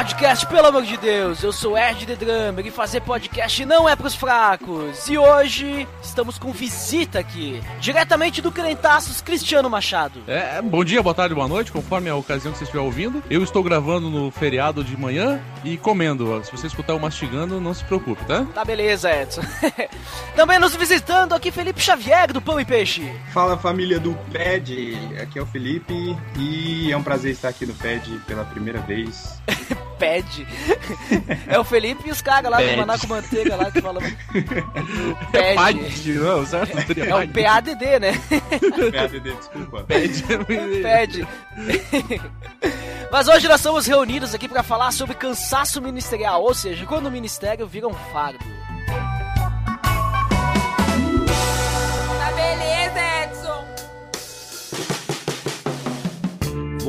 Podcast, pelo amor de Deus! Eu sou Ed The Drummer e fazer podcast não é pros fracos. E hoje estamos com visita aqui, diretamente do Crentaços, Cristiano Machado. É, bom dia, boa tarde, boa noite, conforme a ocasião que você estiver ouvindo. Eu estou gravando no feriado de manhã e comendo. Se você escutar eu mastigando, não se preocupe, tá? Tá beleza, Edson. Também nos visitando aqui Felipe Xavier do Pão e Peixe. Fala família do PED, aqui é o Felipe e é um prazer estar aqui no PED pela primeira vez. PED. É o Felipe e os caras lá do Maná com Manteiga lá que falam. É PAD, não, certo? É o PADD, né? PADD, desculpa. PED. PED. Mas hoje nós estamos reunidos aqui para falar sobre cansaço ministerial, ou seja, quando o ministério vira um fardo.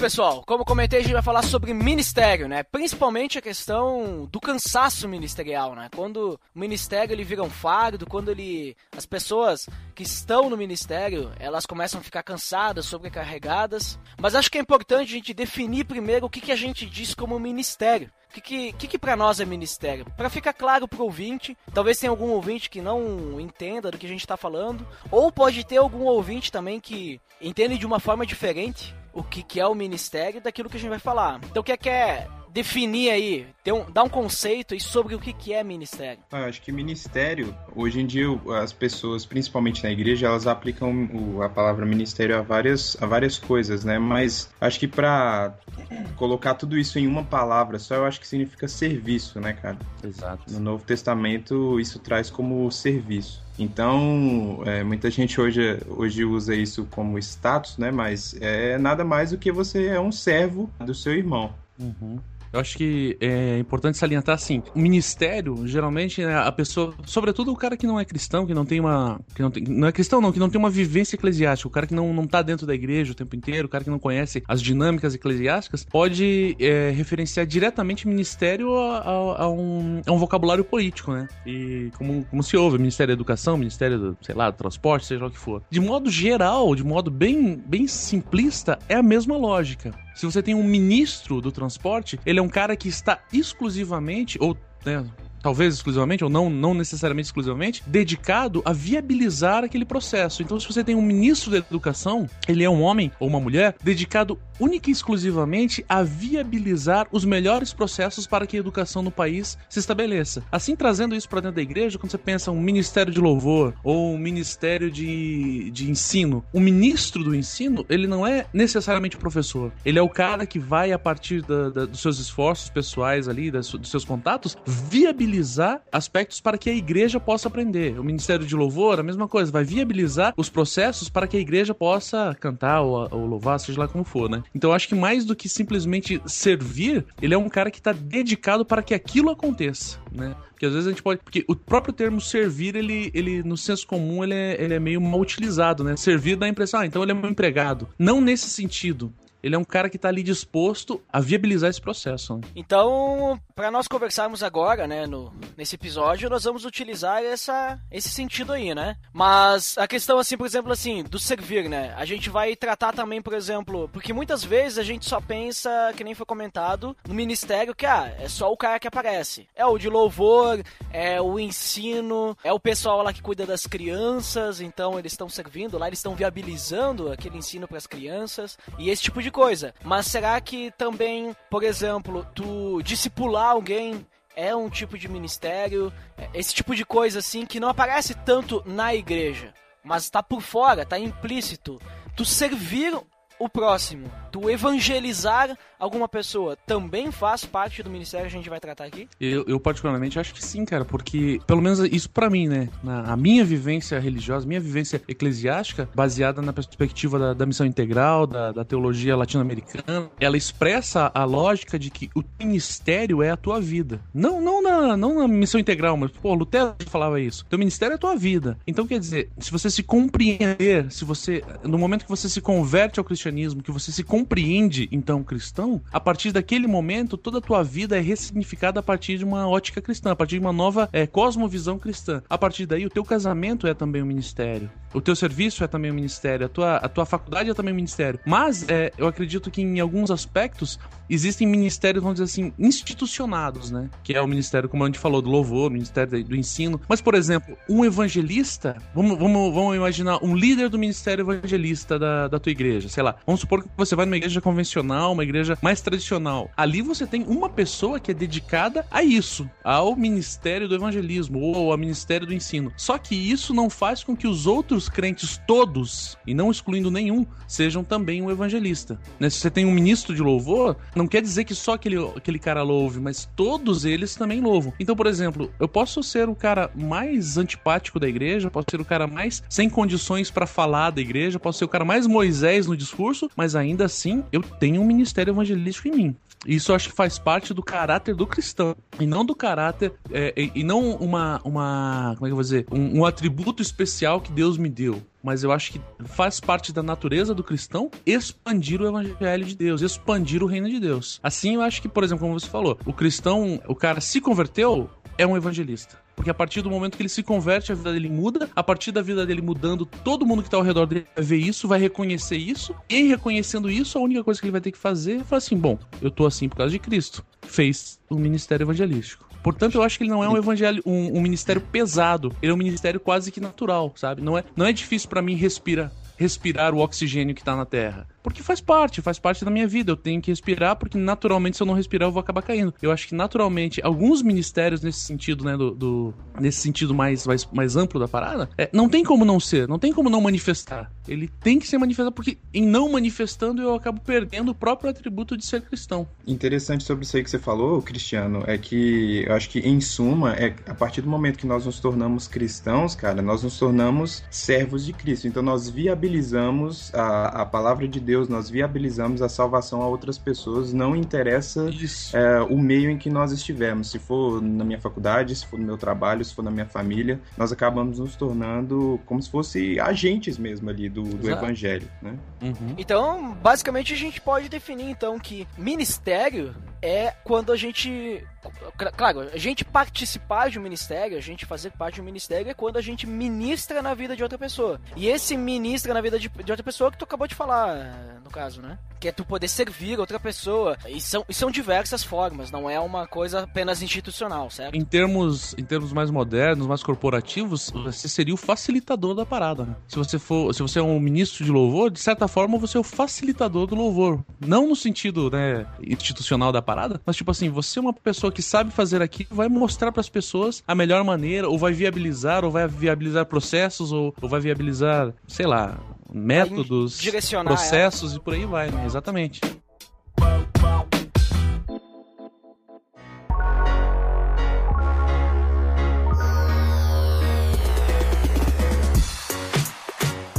pessoal, como comentei, a gente vai falar sobre ministério, né? Principalmente a questão do cansaço ministerial, né? Quando o ministério ele vira um fardo, quando ele as pessoas que estão no ministério, elas começam a ficar cansadas, sobrecarregadas. Mas acho que é importante a gente definir primeiro o que, que a gente diz como ministério. O que, que, que, que para nós é ministério? Para ficar claro pro ouvinte, talvez tenha algum ouvinte que não entenda do que a gente está falando, ou pode ter algum ouvinte também que entende de uma forma diferente o que, que é o ministério daquilo que a gente vai falar. Então, o que é que é definir aí, ter um, dar um conceito aí sobre o que, que é ministério? Ah, eu acho que ministério, hoje em dia, as pessoas, principalmente na igreja, elas aplicam o, a palavra ministério a várias, a várias coisas, né? Mas acho que para colocar tudo isso em uma palavra só, eu acho que significa serviço, né, cara? Exato. No Novo Testamento, isso traz como serviço. Então, é, muita gente hoje, hoje usa isso como status, né? Mas é nada mais do que você é um servo do seu irmão. Uhum. Eu acho que é importante salientar assim, o ministério, geralmente, né, a pessoa, sobretudo o cara que não é cristão, que não tem uma, que não, tem, não é cristão não, que não tem uma vivência eclesiástica, o cara que não, não tá dentro da igreja o tempo inteiro, o cara que não conhece as dinâmicas eclesiásticas, pode é, referenciar diretamente ministério a, a, a, um, a um vocabulário político, né? E como, como se ouve, Ministério da Educação, Ministério do, sei lá, do Transporte, seja lá o que for. De modo geral, de modo bem, bem simplista, é a mesma lógica. Se você tem um ministro do transporte, ele é um cara que está exclusivamente, ou né, talvez exclusivamente, ou não, não necessariamente exclusivamente, dedicado a viabilizar aquele processo. Então, se você tem um ministro da educação, ele é um homem ou uma mulher dedicado única e exclusivamente a viabilizar os melhores processos para que a educação no país se estabeleça. Assim, trazendo isso para dentro da igreja, quando você pensa um ministério de louvor ou um ministério de, de ensino, o ministro do ensino, ele não é necessariamente o professor. Ele é o cara que vai, a partir da, da, dos seus esforços pessoais ali, das, dos seus contatos, viabilizar aspectos para que a igreja possa aprender. O ministério de louvor, a mesma coisa, vai viabilizar os processos para que a igreja possa cantar ou, ou louvar, seja lá como for, né? Então acho que mais do que simplesmente servir, ele é um cara que está dedicado para que aquilo aconteça, né? Porque às vezes a gente pode. Porque o próprio termo servir, ele, ele no senso comum, ele é, ele é meio mal utilizado, né? Servir dá a impressão, ah, então ele é meu empregado. Não nesse sentido. Ele é um cara que está ali disposto a viabilizar esse processo. Né? Então, para nós conversarmos agora, né, no, nesse episódio, nós vamos utilizar essa, esse sentido aí, né? Mas a questão, assim, por exemplo, assim, do servir, né? A gente vai tratar também, por exemplo, porque muitas vezes a gente só pensa, que nem foi comentado, no ministério que, ah, é só o cara que aparece. É o de louvor, é o ensino, é o pessoal lá que cuida das crianças, então eles estão servindo lá, eles estão viabilizando aquele ensino para as crianças, e esse tipo de coisa. Mas será que também, por exemplo, tu discipular alguém é um tipo de ministério? Esse tipo de coisa assim que não aparece tanto na igreja, mas está por fora, está implícito. Tu servir o próximo, tu evangelizar alguma pessoa, também faz parte do ministério que a gente vai tratar aqui? Eu, eu particularmente acho que sim, cara, porque pelo menos isso para mim, né? Na, a minha vivência religiosa, minha vivência eclesiástica, baseada na perspectiva da, da missão integral, da, da teologia latino-americana, ela expressa a lógica de que o ministério é a tua vida. Não, não, na, não na missão integral, mas, pô, Lutero falava isso. Teu ministério é a tua vida. Então, quer dizer, se você se compreender, se você, no momento que você se converte ao cristianismo, que você se compreende, então, cristão, a partir daquele momento, toda a tua vida é ressignificada a partir de uma ótica cristã, a partir de uma nova é, cosmovisão cristã. A partir daí, o teu casamento é também um ministério. O teu serviço é também um ministério. A tua, a tua faculdade é também um ministério. Mas, é, eu acredito que em alguns aspectos, existem ministérios, vamos dizer assim, institucionados, né? Que é o ministério, como a gente falou, do louvor, o ministério do ensino. Mas, por exemplo, um evangelista, vamos, vamos, vamos imaginar um líder do ministério evangelista da, da tua igreja, sei lá. Vamos supor que você vai numa igreja convencional, uma igreja mais tradicional. Ali você tem uma pessoa que é dedicada a isso, ao ministério do evangelismo ou ao ministério do ensino. Só que isso não faz com que os outros crentes todos, e não excluindo nenhum, sejam também um evangelista. Né? Se você tem um ministro de louvor, não quer dizer que só aquele, aquele cara louve, mas todos eles também louvam. Então, por exemplo, eu posso ser o cara mais antipático da igreja, posso ser o cara mais sem condições para falar da igreja, posso ser o cara mais Moisés no discurso, mas ainda assim eu tenho um ministério evangelístico em mim. Isso acho que faz parte do caráter do cristão. E não do caráter. É, e, e, não uma. uma como é que eu vou dizer? Um, um atributo especial que Deus me deu mas eu acho que faz parte da natureza do cristão expandir o evangelho de Deus, expandir o reino de Deus. Assim, eu acho que, por exemplo, como você falou, o cristão, o cara se converteu, é um evangelista. Porque a partir do momento que ele se converte, a vida dele muda. A partir da vida dele mudando, todo mundo que está ao redor dele vai ver isso, vai reconhecer isso. E em reconhecendo isso, a única coisa que ele vai ter que fazer é falar assim: bom, eu tô assim por causa de Cristo. Fez o ministério evangelístico. Portanto, eu acho que ele não é um evangelho, um, um ministério pesado. Ele é um ministério quase que natural, sabe? Não é, não é difícil para mim respirar respirar o oxigênio que tá na Terra. Porque faz parte, faz parte da minha vida. Eu tenho que respirar, porque naturalmente, se eu não respirar, eu vou acabar caindo. Eu acho que naturalmente, alguns ministérios nesse sentido, né, do, do nesse sentido mais, mais, mais amplo da parada, é, não tem como não ser, não tem como não manifestar. Ele tem que ser manifestado, porque em não manifestando, eu acabo perdendo o próprio atributo de ser cristão. Interessante sobre isso aí que você falou, Cristiano, é que eu acho que, em suma, é a partir do momento que nós nos tornamos cristãos, cara, nós nos tornamos servos de Cristo. Então, nós viabilizamos a, a palavra de Deus Deus, nós viabilizamos a salvação a outras pessoas, não interessa é, o meio em que nós estivermos. Se for na minha faculdade, se for no meu trabalho, se for na minha família, nós acabamos nos tornando como se fosse agentes mesmo ali do, do evangelho, né? Uhum. Então, basicamente, a gente pode definir então que ministério é quando a gente. Claro, a gente participar de um ministério, a gente fazer parte de um ministério é quando a gente ministra na vida de outra pessoa. E esse ministra na vida de, de outra pessoa que tu acabou de falar, no caso, né? que é tu poder servir outra pessoa. E são, e são diversas formas, não é uma coisa apenas institucional, certo? Em termos, em termos mais modernos, mais corporativos, você seria o facilitador da parada. Né? Se você for, se você é um ministro de louvor, de certa forma você é o facilitador do louvor. Não no sentido, né, institucional da parada, mas tipo assim, você é uma pessoa que sabe fazer aquilo, vai mostrar para as pessoas a melhor maneira, ou vai viabilizar, ou vai viabilizar processos, ou, ou vai viabilizar, sei lá, métodos, processos ela. e por aí vai, né? Exatamente.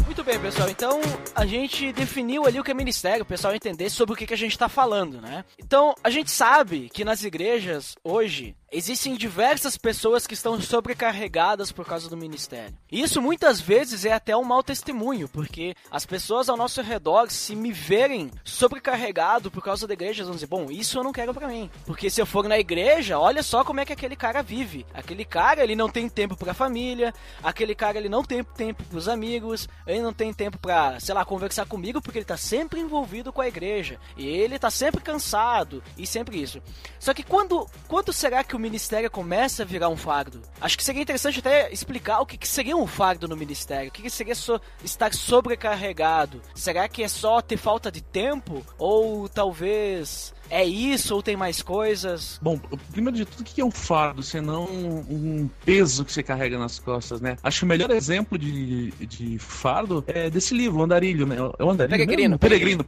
Muito bem, pessoal. Então, a gente definiu ali o que é ministério, o pessoal entender sobre o que, que a gente está falando, né? Então, a gente sabe que nas igrejas, hoje, Existem diversas pessoas que estão sobrecarregadas por causa do ministério. Isso muitas vezes é até um mau testemunho, porque as pessoas ao nosso redor, se me verem sobrecarregado por causa da igreja, vão dizer: Bom, isso eu não quero para mim. Porque se eu for na igreja, olha só como é que aquele cara vive. Aquele cara, ele não tem tempo pra família, aquele cara, ele não tem tempo pros amigos, ele não tem tempo pra, sei lá, conversar comigo, porque ele tá sempre envolvido com a igreja. E ele tá sempre cansado, e sempre isso. Só que quando, quando será que o ministério começa a virar um fardo. Acho que seria interessante até explicar o que, que seria um fardo no ministério. O que, que seria so, estar sobrecarregado? Será que é só ter falta de tempo? Ou talvez é isso ou tem mais coisas? Bom, primeiro de tudo, o que é um fardo, senão um peso que você carrega nas costas, né? Acho que o melhor exemplo de, de fardo é, desse livro, o Andarilho, né? É o Andarilho. Peregrino, Não, Peregrino.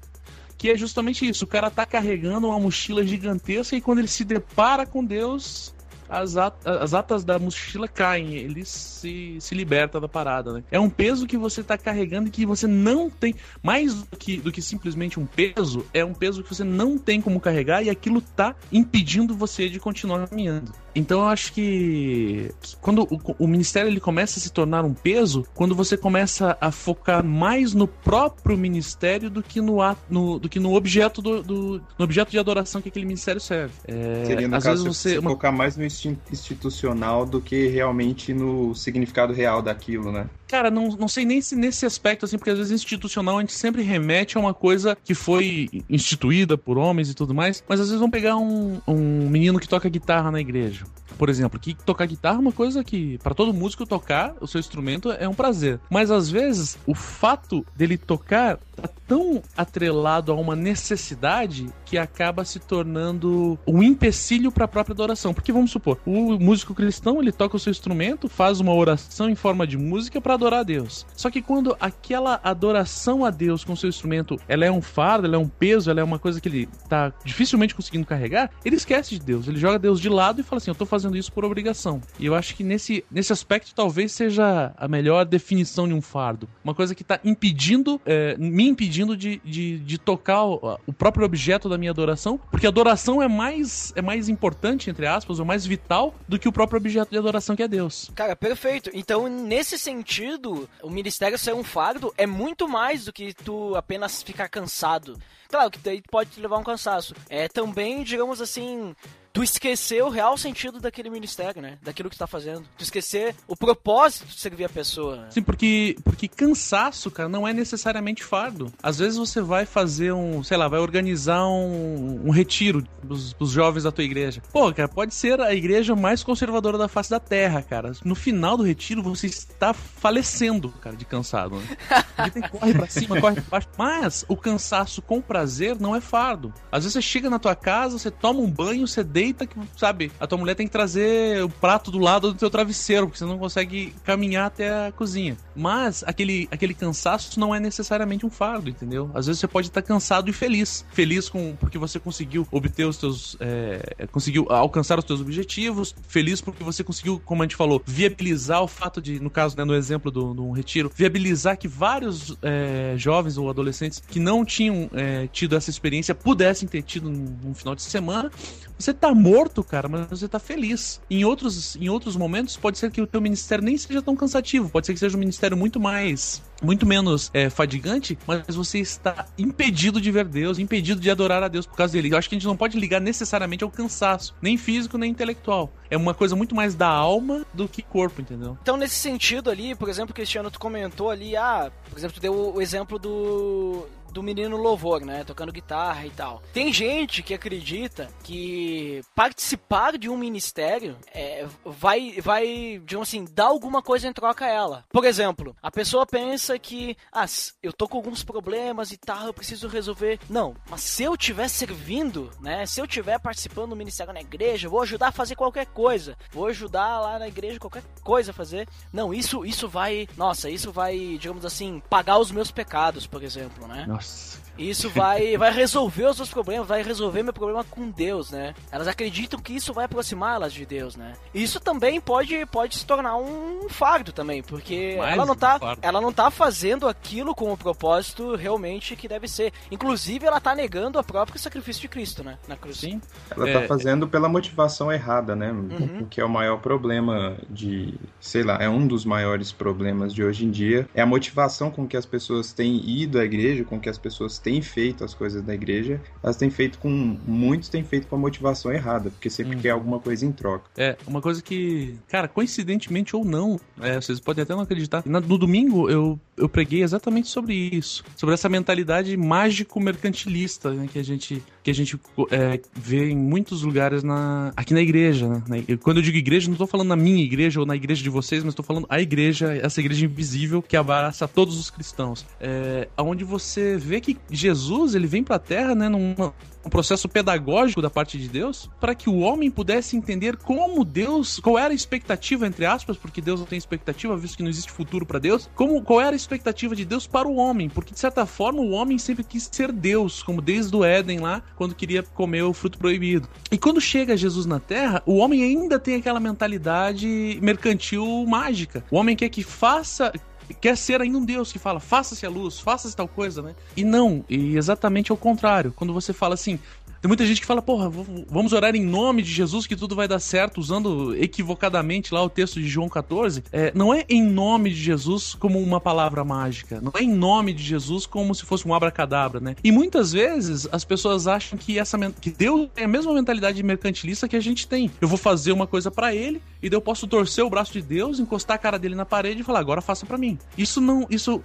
Que é justamente isso. O cara tá carregando uma mochila gigantesca e quando ele se depara com Deus, as, at as atas da mochila caem, ele se, se liberta da parada, né? É um peso que você tá carregando e que você não tem. Mais do que, do que simplesmente um peso, é um peso que você não tem como carregar e aquilo tá impedindo você de continuar caminhando. Então eu acho que quando o, o, ministério ele começa a se tornar um peso, quando você começa a focar mais no próprio ministério do que no, no do que no objeto do, do no objeto de adoração que aquele ministério serve. É, Seria no às caso vezes você focar mais no institucional do que realmente no significado real daquilo, né? Cara, não, não sei nem se nesse aspecto, assim, porque às vezes institucional a gente sempre remete a uma coisa que foi instituída por homens e tudo mais, mas às vezes vão pegar um, um menino que toca guitarra na igreja. Por exemplo, que tocar guitarra é uma coisa que, para todo músico tocar o seu instrumento é um prazer. Mas às vezes, o fato dele tocar tá tão atrelado a uma necessidade que acaba se tornando um empecilho para a própria adoração. Porque vamos supor, o músico cristão ele toca o seu instrumento, faz uma oração em forma de música para adorar a Deus. Só que quando aquela adoração a Deus com o seu instrumento, ela é um fardo, ela é um peso, ela é uma coisa que ele tá dificilmente conseguindo carregar, ele esquece de Deus, ele joga Deus de lado e fala assim: "Eu tô fazendo isso por obrigação". E eu acho que nesse nesse aspecto talvez seja a melhor definição de um fardo, uma coisa que tá impedindo é, me impedindo de, de, de tocar o, o, próprio objeto da minha adoração, porque a adoração é mais, é mais importante, entre aspas, ou mais vital do que o próprio objeto de adoração que é Deus. Cara, perfeito. Então, nesse sentido, o ministério ser um fardo é muito mais do que tu apenas ficar cansado. Claro que daí pode te levar um cansaço. É também, digamos assim, tu esquecer o real sentido daquele ministério, né? Daquilo que tu tá fazendo. Tu esquecer o propósito de servir a pessoa. Né? Sim, porque, porque cansaço, cara, não é necessariamente fardo. Às vezes você vai fazer um, sei lá, vai organizar um, um retiro pros, pros jovens da tua igreja. Pô, cara, pode ser a igreja mais conservadora da face da terra, cara. No final do retiro você está falecendo, cara, de cansado, né? Porque tem, corre pra cima, corre pra baixo. Mas o cansaço com prazer não é fardo. Às vezes você chega na tua casa, você toma um banho, você deita deita que, sabe, a tua mulher tem que trazer o prato do lado do teu travesseiro, porque você não consegue caminhar até a cozinha. Mas aquele, aquele cansaço não é necessariamente um fardo, entendeu? Às vezes você pode estar cansado e feliz. Feliz com porque você conseguiu obter os teus. É, conseguiu alcançar os teus objetivos. Feliz porque você conseguiu, como a gente falou, viabilizar o fato de, no caso, né, no exemplo do, do retiro, viabilizar que vários é, jovens ou adolescentes que não tinham é, tido essa experiência pudessem ter tido num, final de semana. Você tá morto, cara, mas você tá feliz. Em outros, em outros momentos, pode ser que o teu ministério nem seja tão cansativo. Pode ser que seja um ministério muito mais muito menos é, fadigante, mas você está impedido de ver Deus, impedido de adorar a Deus por causa dele. Eu acho que a gente não pode ligar necessariamente ao cansaço, nem físico, nem intelectual. É uma coisa muito mais da alma do que corpo, entendeu? Então, nesse sentido ali, por exemplo, Cristiano, tu comentou ali, ah, por exemplo, tu deu o exemplo do do menino louvor, né? Tocando guitarra e tal. Tem gente que acredita que participar de um ministério é, vai, vai, digamos assim, dar alguma coisa em troca a ela. Por exemplo, a pessoa pensa que, ah, eu tô com alguns problemas e tal, eu preciso resolver. Não, mas se eu tiver servindo, né? Se eu tiver participando do ministério na igreja, vou ajudar a fazer qualquer coisa. Vou ajudar lá na igreja qualquer coisa a fazer. Não, isso, isso vai, nossa, isso vai, digamos assim, pagar os meus pecados, por exemplo, né? Nossa. course. Isso vai, vai resolver os seus problemas, vai resolver meu problema com Deus, né? Elas acreditam que isso vai aproximá-las de Deus, né? Isso também pode, pode se tornar um fardo também, porque Mais ela não tá, um ela não tá fazendo aquilo com o propósito realmente que deve ser. Inclusive, ela tá negando o próprio sacrifício de Cristo, né? Na cruz. Sim. Ela tá é, tá fazendo pela motivação errada, né? Uhum. Que é o maior problema de, sei lá, é um dos maiores problemas de hoje em dia. É a motivação com que as pessoas têm ido à igreja, com que as pessoas têm feito as coisas da igreja, elas têm feito com. Muitos têm feito com a motivação errada, porque sempre hum. quer alguma coisa em troca. É, uma coisa que, cara, coincidentemente ou não, é, vocês podem até não acreditar. No domingo eu, eu preguei exatamente sobre isso, sobre essa mentalidade mágico-mercantilista né, que a gente, que a gente é, vê em muitos lugares na, aqui na igreja. Né? Quando eu digo igreja, não estou falando na minha igreja ou na igreja de vocês, mas estou falando a igreja, essa igreja invisível que abraça todos os cristãos. É, onde você vê que Jesus ele vem para a Terra, né, numa, um processo pedagógico da parte de Deus para que o homem pudesse entender como Deus, qual era a expectativa entre aspas, porque Deus não tem expectativa, visto que não existe futuro para Deus, como qual era a expectativa de Deus para o homem, porque de certa forma o homem sempre quis ser Deus, como desde o Éden lá, quando queria comer o fruto proibido. E quando chega Jesus na Terra, o homem ainda tem aquela mentalidade mercantil mágica. O homem quer que faça quer ser ainda um Deus que fala, faça-se a luz, faça-se tal coisa, né? E não, e exatamente ao contrário. Quando você fala assim, tem muita gente que fala, porra, vamos orar em nome de Jesus que tudo vai dar certo, usando equivocadamente lá o texto de João 14. É, não é em nome de Jesus como uma palavra mágica. Não é em nome de Jesus como se fosse um abracadabra, né? E muitas vezes as pessoas acham que essa que Deus tem a mesma mentalidade mercantilista que a gente tem. Eu vou fazer uma coisa para ele e daí eu posso torcer o braço de Deus, encostar a cara dele na parede e falar, agora faça para mim. Isso não. Isso.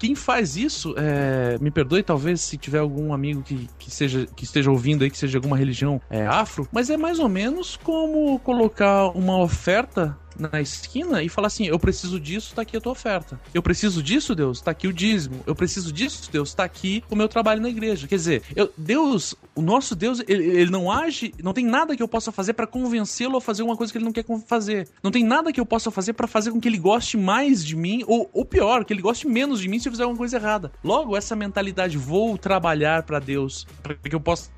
Quem faz isso, é, me perdoe, talvez, se tiver algum amigo que, que, seja, que esteja ouvindo ouvindo aí que seja alguma religião é, afro, mas é mais ou menos como colocar uma oferta na esquina e falar assim: eu preciso disso, tá aqui a tua oferta. Eu preciso disso, Deus, tá aqui o dízimo. Eu preciso disso, Deus, tá aqui o meu trabalho na igreja. Quer dizer, eu, Deus, o nosso Deus, ele, ele, não age, não tem nada que eu possa fazer para convencê-lo a fazer uma coisa que ele não quer fazer. Não tem nada que eu possa fazer para fazer com que ele goste mais de mim, ou, ou pior, que ele goste menos de mim se eu fizer alguma coisa errada. Logo, essa mentalidade, vou trabalhar para Deus, para que eu possa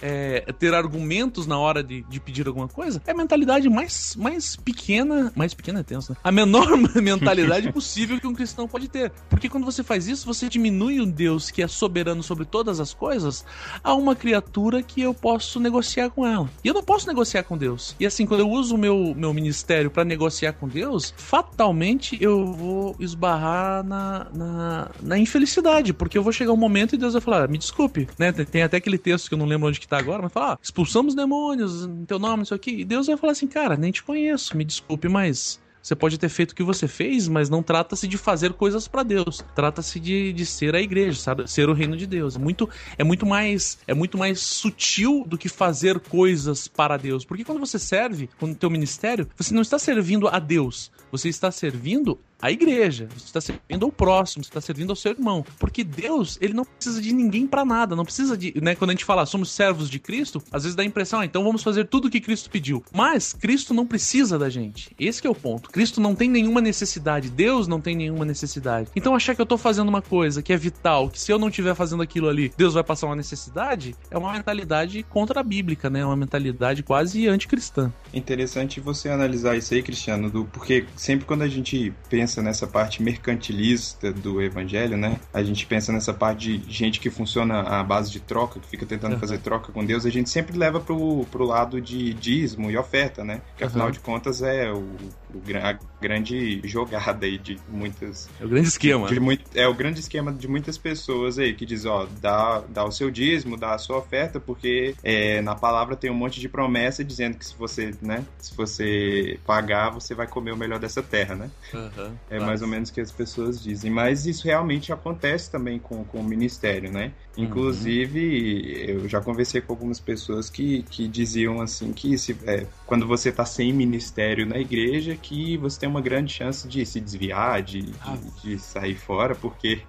é, ter argumentos na hora de, de pedir alguma coisa, é a mentalidade mais, mais pequena mais pequena é tenso, né? A menor mentalidade possível que um cristão pode ter. Porque quando você faz isso, você diminui um Deus que é soberano sobre todas as coisas a uma criatura que eu posso negociar com ela. E eu não posso negociar com Deus. E assim, quando eu uso o meu, meu ministério para negociar com Deus, fatalmente eu vou esbarrar na, na, na, infelicidade. Porque eu vou chegar um momento e Deus vai falar: me desculpe, né? Tem, tem até aquele texto que eu não lembro onde que tá agora, mas fala: ah, expulsamos demônios em teu nome, isso aqui. E Deus vai falar assim: cara, nem te conheço, me desculpe, mas você pode ter feito o que você fez, mas não trata-se de fazer coisas para Deus. Trata-se de, de ser a igreja, sabe? Ser o reino de Deus. É muito, é muito mais é muito mais sutil do que fazer coisas para Deus. Porque quando você serve, com o teu ministério, você não está servindo a Deus. Você está servindo a igreja, você está servindo ao próximo, você está servindo ao seu irmão. Porque Deus, ele não precisa de ninguém para nada, não precisa de, né, quando a gente fala somos servos de Cristo, às vezes dá a impressão, ah, então vamos fazer tudo o que Cristo pediu. Mas Cristo não precisa da gente. Esse é o ponto. Cristo não tem nenhuma necessidade, Deus não tem nenhuma necessidade. Então achar que eu tô fazendo uma coisa que é vital, que se eu não estiver fazendo aquilo ali, Deus vai passar uma necessidade, é uma mentalidade contra a bíblica, né? É uma mentalidade quase anticristã. Interessante você analisar isso aí, Cristiano, do porque sempre quando a gente pensa pensa nessa parte mercantilista do evangelho, né? A gente pensa nessa parte de gente que funciona à base de troca, que fica tentando uhum. fazer troca com Deus, a gente sempre leva pro, pro lado de dízimo e oferta, né? Que afinal uhum. de contas é o o, a grande jogada aí de muitas. É o grande esquema. De, de muito, é o grande esquema de muitas pessoas aí que diz, ó, dá, dá o seu dízimo, dá a sua oferta, porque é, na palavra tem um monte de promessa dizendo que se você, né, se você pagar, você vai comer o melhor dessa terra, né? Uhum, é mais ou menos o que as pessoas dizem. Mas isso realmente acontece também com, com o ministério, né? Uhum. Inclusive, uhum. eu já conversei com algumas pessoas que, que diziam assim que se, é, quando você está sem ministério na igreja, que você tem uma grande chance de se desviar, de, de, ah. de sair fora, porque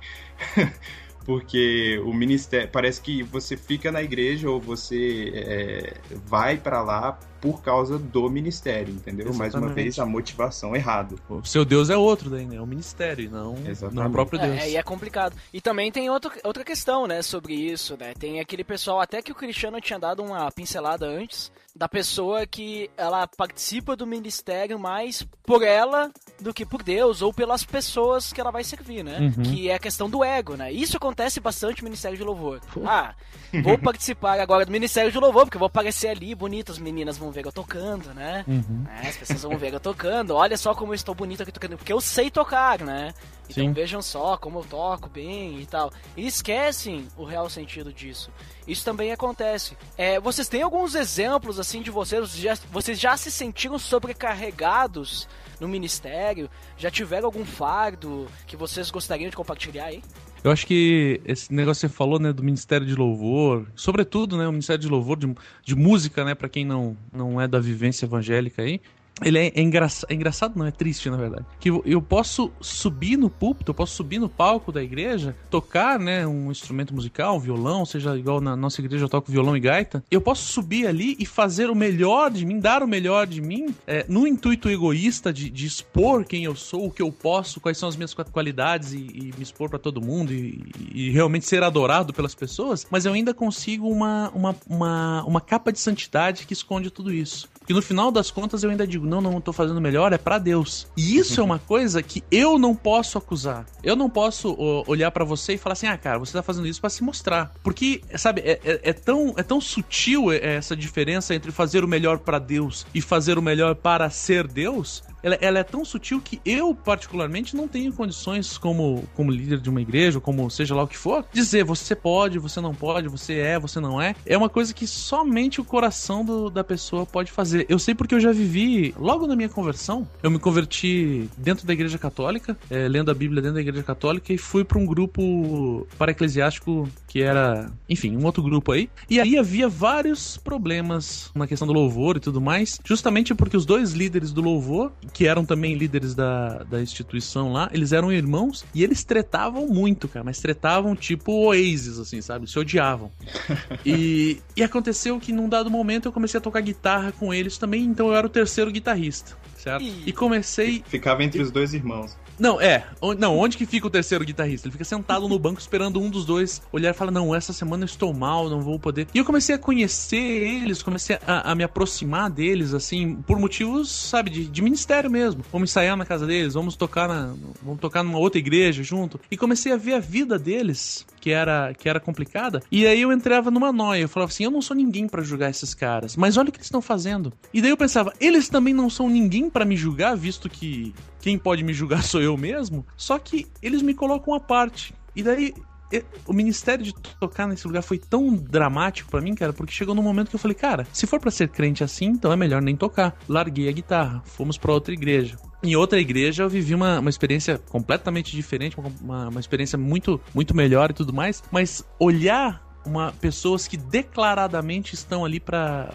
porque o ministério parece que você fica na igreja ou você é, vai para lá por causa do ministério, entendeu? Exatamente. Mais uma vez, a motivação errada. O seu Deus é outro daí, né? É o ministério, não, não o próprio Deus. É, e é complicado. E também tem outro, outra questão, né, sobre isso, né? Tem aquele pessoal, até que o Cristiano tinha dado uma pincelada antes, da pessoa que ela participa do ministério mais por ela do que por Deus ou pelas pessoas que ela vai servir, né? Uhum. Que é a questão do ego, né? Isso acontece bastante no Ministério de Louvor. Ah, vou participar agora do Ministério de Louvor, porque eu vou aparecer ali, bonito, as meninas vão ver eu tocando, né? Uhum. É, as pessoas vão ver eu tocando. Olha só como eu estou bonito aqui tocando, porque eu sei tocar, né? Então Sim. vejam só como eu toco bem e tal. E esquecem o real sentido disso. Isso também acontece. É, vocês têm alguns exemplos assim de vocês? Vocês já, vocês já se sentiram sobrecarregados no ministério? Já tiveram algum fardo que vocês gostariam de compartilhar aí? Eu acho que esse negócio que você falou, né, do Ministério de Louvor, sobretudo, né, o Ministério de Louvor de, de música, né, para quem não, não é da vivência evangélica aí, ele é, é, engraçado, é engraçado, não, é triste, na verdade. Que eu, eu, posso subir no púlpito, eu posso subir no palco da igreja, tocar, né, um instrumento musical, violão, seja igual na nossa igreja eu toco violão e gaita. Eu posso subir ali e fazer o melhor de mim, dar o melhor de mim, é, no intuito egoísta de, de, expor quem eu sou, o que eu posso, quais são as minhas qualidades e, e me expor para todo mundo e, e, realmente ser adorado pelas pessoas, mas eu ainda consigo uma, uma, uma, uma capa de santidade que esconde tudo isso. E no final das contas eu ainda digo, não, não, tô fazendo melhor, é para Deus. E isso é uma coisa que eu não posso acusar. Eu não posso olhar para você e falar assim, ah, cara, você tá fazendo isso para se mostrar. Porque, sabe, é, é, é, tão, é tão sutil essa diferença entre fazer o melhor para Deus e fazer o melhor para ser Deus, ela, ela, é tão sutil que eu, particularmente, não tenho condições, como, como líder de uma igreja, como seja lá o que for, dizer você pode, você não pode, você é, você não é. É uma coisa que somente o coração do, da pessoa pode fazer. Eu sei porque eu já vivi, logo na minha conversão, eu me converti dentro da igreja católica, é, lendo a Bíblia dentro da igreja católica, e fui para um grupo para-eclesiástico que era, enfim, um outro grupo aí. E aí havia vários problemas na questão do louvor e tudo mais, justamente porque os dois líderes do louvor que eram também líderes da, da instituição lá, eles eram irmãos e eles tretavam muito, cara, mas tretavam tipo Oasis, assim, sabe? Se odiavam. e, e aconteceu que num dado momento eu comecei a tocar guitarra com eles também, então eu era o terceiro guitarrista, certo? E comecei. Ficava entre os dois irmãos. Não, é. Não, onde que fica o terceiro guitarrista? Ele fica sentado no banco esperando um dos dois olhar e falar: Não, essa semana eu estou mal, não vou poder. E eu comecei a conhecer eles, comecei a, a me aproximar deles, assim, por motivos, sabe, de, de, ministério mesmo. Vamos ensaiar na casa deles, vamos tocar na. Vamos tocar numa outra igreja junto. E comecei a ver a vida deles, que era, que era complicada. E aí eu entrava numa noia. Eu falava assim: Eu não sou ninguém para julgar esses caras, mas olha o que eles estão fazendo. E daí eu pensava: Eles também não são ninguém para me julgar, visto que quem pode me julgar sou eu mesmo. Só que eles me colocam à parte. E daí o ministério de tocar nesse lugar foi tão dramático para mim, cara, porque chegou num momento que eu falei, cara, se for para ser crente assim, então é melhor nem tocar. Larguei a guitarra, fomos para outra igreja. Em outra igreja eu vivi uma, uma experiência completamente diferente, uma, uma experiência muito, muito melhor e tudo mais, mas olhar uma pessoas que declaradamente estão ali para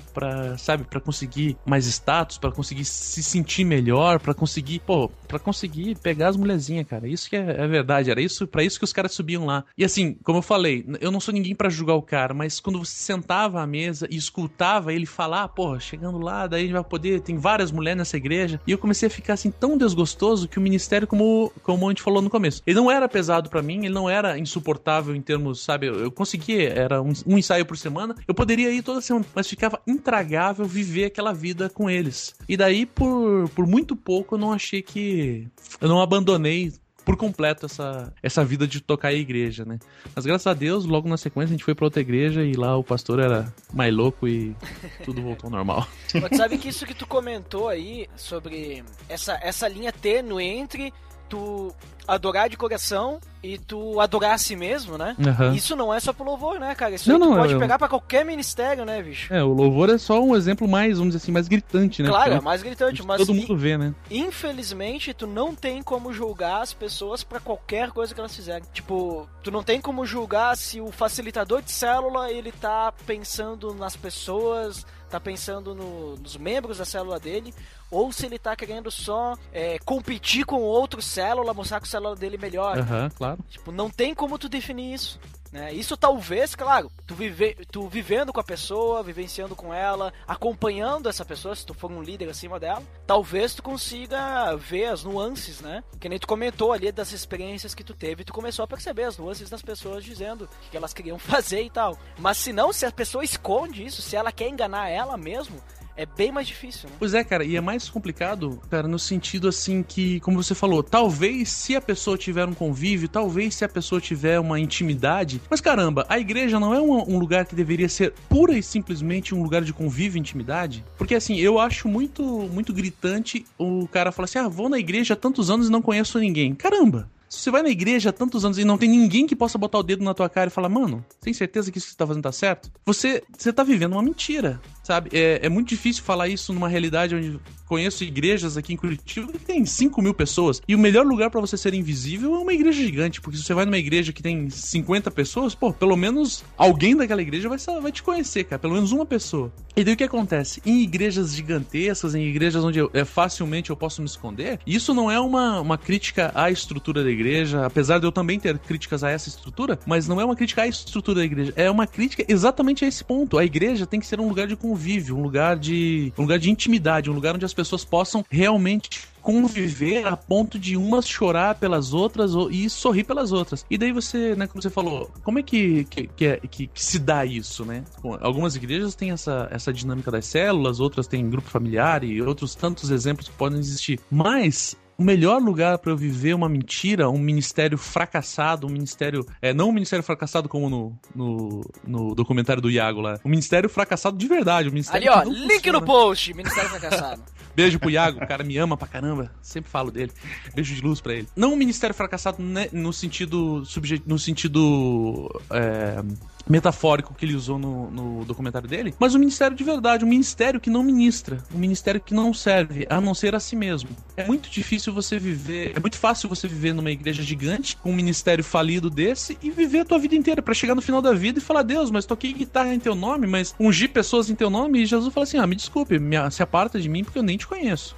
sabe, para conseguir mais status, para conseguir se sentir melhor, para conseguir, pô, para conseguir pegar as mulherzinhas, cara. Isso que é, é verdade, era isso, para isso que os caras subiam lá. E assim, como eu falei, eu não sou ninguém para julgar o cara, mas quando você sentava à mesa e escutava ele falar, pô, chegando lá, daí a gente vai poder, tem várias mulheres nessa igreja, e eu comecei a ficar assim tão desgostoso que o ministério como como a gente falou no começo, ele não era pesado para mim, ele não era insuportável em termos, sabe, eu, eu conseguia era um, um, ensaio por semana, eu poderia ir toda semana, mas ficava intragável viver aquela vida com eles. E daí, por, por muito pouco, eu não achei que. Eu não abandonei por completo essa, essa vida de tocar a igreja, né? Mas graças a Deus, logo na sequência a gente foi para outra igreja e lá o pastor era mais louco e tudo voltou ao normal. Mas sabe que isso que tu comentou aí sobre essa, essa linha tênue entre tu adorar de coração e tu adorar a si mesmo, né? Uhum. Isso não é só pro louvor, né, cara? Isso não, não, pode eu... pegar para qualquer ministério, né, bicho? É, o louvor é só um exemplo mais, vamos dizer assim, mais gritante, né? Claro, é mais gritante, mas todo mundo vê, né? Infelizmente, tu não tem como julgar as pessoas para qualquer coisa que elas fizerem. Tipo, tu não tem como julgar se o facilitador de célula, ele tá pensando nas pessoas, tá pensando no, nos membros da célula dele, ou se ele tá querendo só é, competir com outro célula, mostrar que o célula dele é melhor. Uhum, claro. Tipo, não tem como tu definir isso. Né? Isso talvez, claro, tu, vive, tu vivendo com a pessoa, vivenciando com ela, acompanhando essa pessoa, se tu for um líder acima dela, talvez tu consiga ver as nuances, né? Que nem tu comentou ali das experiências que tu teve, tu começou a perceber as nuances das pessoas dizendo o que elas queriam fazer e tal. Mas se não, se a pessoa esconde isso, se ela quer enganar ela mesmo, é bem mais difícil, né? Pois é, cara, e é mais complicado, cara, no sentido assim que, como você falou, talvez se a pessoa tiver um convívio, talvez se a pessoa tiver uma intimidade, mas caramba, a igreja não é um, um lugar que deveria ser pura e simplesmente um lugar de convívio e intimidade? Porque assim, eu acho muito, muito gritante o cara falar assim: ah, vou na igreja há tantos anos e não conheço ninguém. Caramba! Se você vai na igreja há tantos anos e não tem ninguém que possa botar o dedo na tua cara e falar, mano, tem certeza que isso que você tá fazendo tá certo? Você, você tá vivendo uma mentira, sabe? É, é muito difícil falar isso numa realidade onde conheço igrejas aqui em Curitiba que tem 5 mil pessoas. E o melhor lugar para você ser invisível é uma igreja gigante. Porque se você vai numa igreja que tem 50 pessoas, pô, pelo menos alguém daquela igreja vai, vai te conhecer, cara. Pelo menos uma pessoa. E daí o que acontece? Em igrejas gigantescas, em igrejas onde eu, é, facilmente eu posso me esconder, isso não é uma, uma crítica à estrutura da igreja, apesar de eu também ter críticas a essa estrutura, mas não é uma crítica à estrutura da igreja, é uma crítica exatamente a esse ponto. A igreja tem que ser um lugar de convívio, um lugar de, um lugar de intimidade, um lugar onde as pessoas possam realmente conviver a ponto de umas chorar pelas outras e sorrir pelas outras. E daí você, né, como você falou, como é que, que, que, é, que, que se dá isso, né? Algumas igrejas têm essa, essa dinâmica das células, outras têm grupo familiar e outros tantos exemplos que podem existir. Mas o melhor lugar para eu viver uma mentira, um ministério fracassado, um ministério. É, não um ministério fracassado como no, no, no documentário do Iago lá. Um ministério fracassado de verdade. Um ministério Ali, ó, link funciona. no post, ministério fracassado. Beijo pro Iago, o cara me ama pra caramba. Sempre falo dele. Beijo de luz pra ele. Não um ministério fracassado né, no sentido. No sentido. É, metafórico que ele usou no, no, documentário dele, mas um ministério de verdade, um ministério que não ministra, um ministério que não serve, a não ser a si mesmo. É muito difícil você viver, é muito fácil você viver numa igreja gigante, com um ministério falido desse, e viver a tua vida inteira, para chegar no final da vida e falar, Deus, mas toquei guitarra em teu nome, mas ungir pessoas em teu nome, e Jesus fala assim, ah, me desculpe, me, se aparta de mim porque eu nem te conheço.